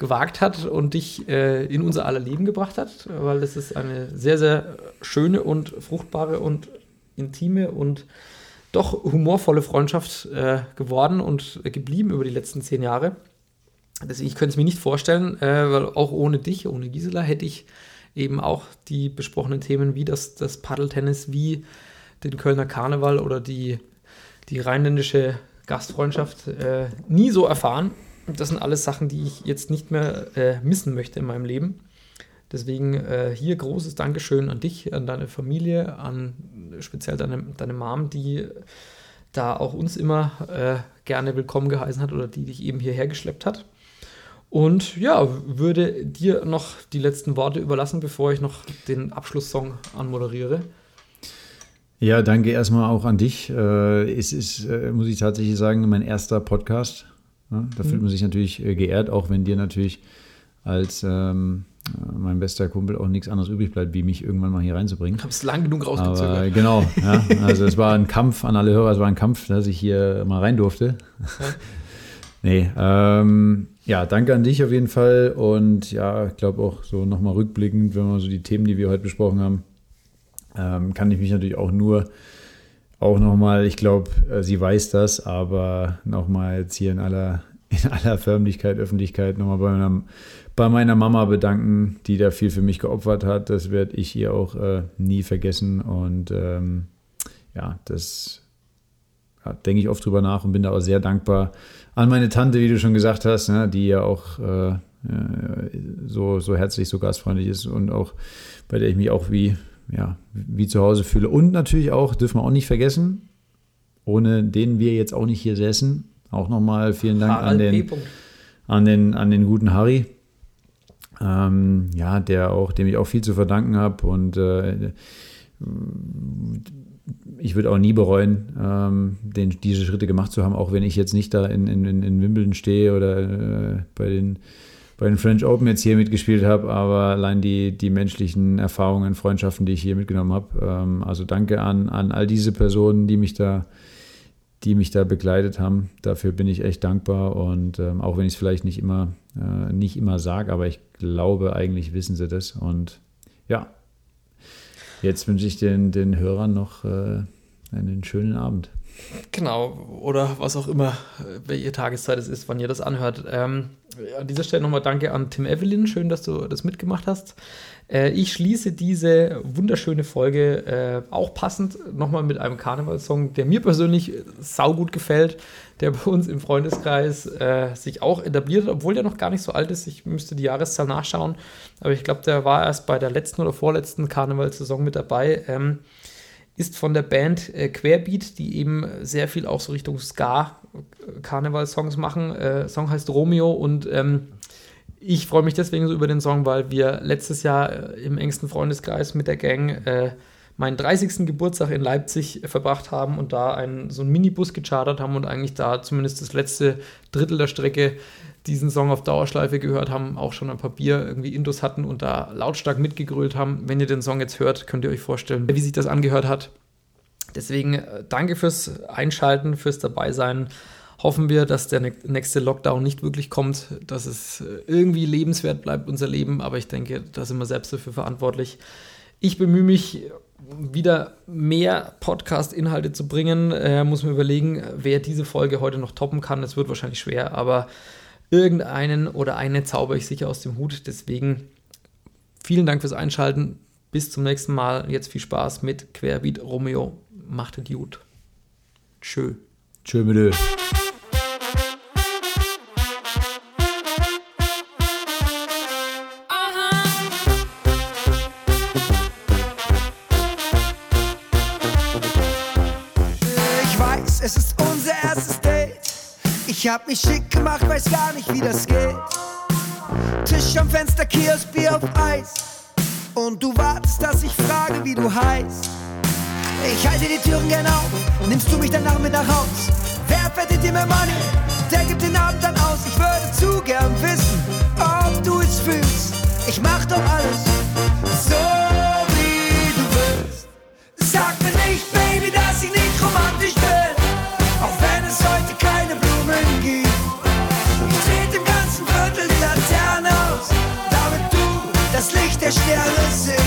gewagt hat und dich äh, in unser aller Leben gebracht hat, weil das ist eine sehr, sehr schöne und fruchtbare und intime und doch humorvolle Freundschaft äh, geworden und geblieben über die letzten zehn Jahre. Deswegen, ich könnte es mir nicht vorstellen, äh, weil auch ohne dich, ohne Gisela, hätte ich eben auch die besprochenen Themen wie das, das Paddeltennis, wie den Kölner Karneval oder die, die rheinländische Gastfreundschaft äh, nie so erfahren. Das sind alles Sachen, die ich jetzt nicht mehr äh, missen möchte in meinem Leben. Deswegen äh, hier großes Dankeschön an dich, an deine Familie, an speziell deine, deine Mom, die da auch uns immer äh, gerne willkommen geheißen hat oder die dich eben hierher geschleppt hat. Und ja, würde dir noch die letzten Worte überlassen, bevor ich noch den Abschlusssong anmoderiere. Ja, danke erstmal auch an dich. Äh, Es ist, äh, muss ich tatsächlich sagen, mein erster Podcast. Ja, da fühlt man sich natürlich äh, geehrt, auch wenn dir natürlich als ähm, äh, mein bester Kumpel auch nichts anderes übrig bleibt, wie mich irgendwann mal hier reinzubringen. Ich habe es lang genug Aber rausgezögert. genau, ja, also es war ein Kampf an alle Hörer, es war ein Kampf, dass ich hier mal rein durfte. nee, ähm, ja, danke an dich auf jeden Fall und ja, ich glaube auch so nochmal rückblickend, wenn man so die Themen, die wir heute besprochen haben, ähm, kann ich mich natürlich auch nur auch nochmal, ich glaube, äh, sie weiß das, aber nochmal jetzt hier in aller, in aller Förmlichkeit, Öffentlichkeit nochmal bei meiner, bei meiner Mama bedanken, die da viel für mich geopfert hat. Das werde ich ihr auch äh, nie vergessen und ähm, ja, das ja, denke ich oft drüber nach und bin da auch sehr dankbar an meine Tante, wie du schon gesagt hast, ne, die ja auch äh, äh, so, so herzlich, so gastfreundlich ist und auch bei der ich mich auch wie, ja, wie zu Hause fühle. Und natürlich auch, dürfen wir auch nicht vergessen, ohne den wir jetzt auch nicht hier säßen. Auch nochmal vielen Dank an P. den, an den, an den guten Harry. Ähm, ja, der auch, dem ich auch viel zu verdanken habe und äh, ich würde auch nie bereuen, ähm, den, diese Schritte gemacht zu haben, auch wenn ich jetzt nicht da in, in, in Wimbledon stehe oder äh, bei, den, bei den French Open jetzt hier mitgespielt habe, aber allein die, die menschlichen Erfahrungen, Freundschaften, die ich hier mitgenommen habe. Ähm, also danke an, an all diese Personen, die mich da die mich da begleitet haben. Dafür bin ich echt dankbar und ähm, auch wenn ich es vielleicht nicht immer, äh, nicht immer sage, aber ich glaube, eigentlich wissen sie das. Und ja, jetzt wünsche ich den, den Hörern noch äh, einen schönen Abend. Genau, oder was auch immer, äh, welche Tageszeit es ist, wann ihr das anhört. Ähm, an dieser Stelle nochmal danke an Tim Evelyn, schön, dass du das mitgemacht hast. Äh, ich schließe diese wunderschöne Folge äh, auch passend nochmal mit einem Karnevalssong, der mir persönlich saugut gefällt, der bei uns im Freundeskreis äh, sich auch etabliert hat, obwohl der noch gar nicht so alt ist. Ich müsste die Jahreszahl nachschauen, aber ich glaube, der war erst bei der letzten oder vorletzten Karnevalssaison mit dabei. Ähm, ist von der Band äh, Querbeat, die eben sehr viel auch so Richtung Ska-Karneval-Songs machen. Äh, Song heißt Romeo und ähm, ich freue mich deswegen so über den Song, weil wir letztes Jahr äh, im engsten Freundeskreis mit der Gang äh, meinen 30. Geburtstag in Leipzig verbracht haben und da einen, so einen Minibus gechartert haben und eigentlich da zumindest das letzte Drittel der Strecke diesen Song auf Dauerschleife gehört haben, auch schon ein paar Bier irgendwie Indos hatten und da lautstark mitgegrölt haben. Wenn ihr den Song jetzt hört, könnt ihr euch vorstellen, wie sich das angehört hat. Deswegen äh, danke fürs Einschalten, fürs Dabeisein. Hoffen wir, dass der nächste Lockdown nicht wirklich kommt, dass es äh, irgendwie lebenswert bleibt, unser Leben. Aber ich denke, da sind wir selbst dafür verantwortlich. Ich bemühe mich, wieder mehr Podcast-Inhalte zu bringen. Äh, muss mir überlegen, wer diese Folge heute noch toppen kann. Es wird wahrscheinlich schwer, aber irgendeinen oder eine zauber ich sicher aus dem Hut. Deswegen vielen Dank fürs Einschalten. Bis zum nächsten Mal. Jetzt viel Spaß mit Querbeat Romeo. Macht es gut. Tschö. Tschö mit Ich Ich hab mich schick gemacht, weiß gar nicht, wie das geht. Tisch am Fenster, Kiosk, Bier auf Eis. Und du wartest, dass ich frage, wie du heißt. Ich halte die Türen gern auf, nimmst du mich danach mit nach Haus? Wer verdient dir mehr Money? Der gibt den Abend dann aus. Ich würde zu gern wissen, ob du es fühlst. Ich mach doch alles so, wie du willst. Sag mir nicht, Baby, dass ich nicht romantisch bin. Deixe-les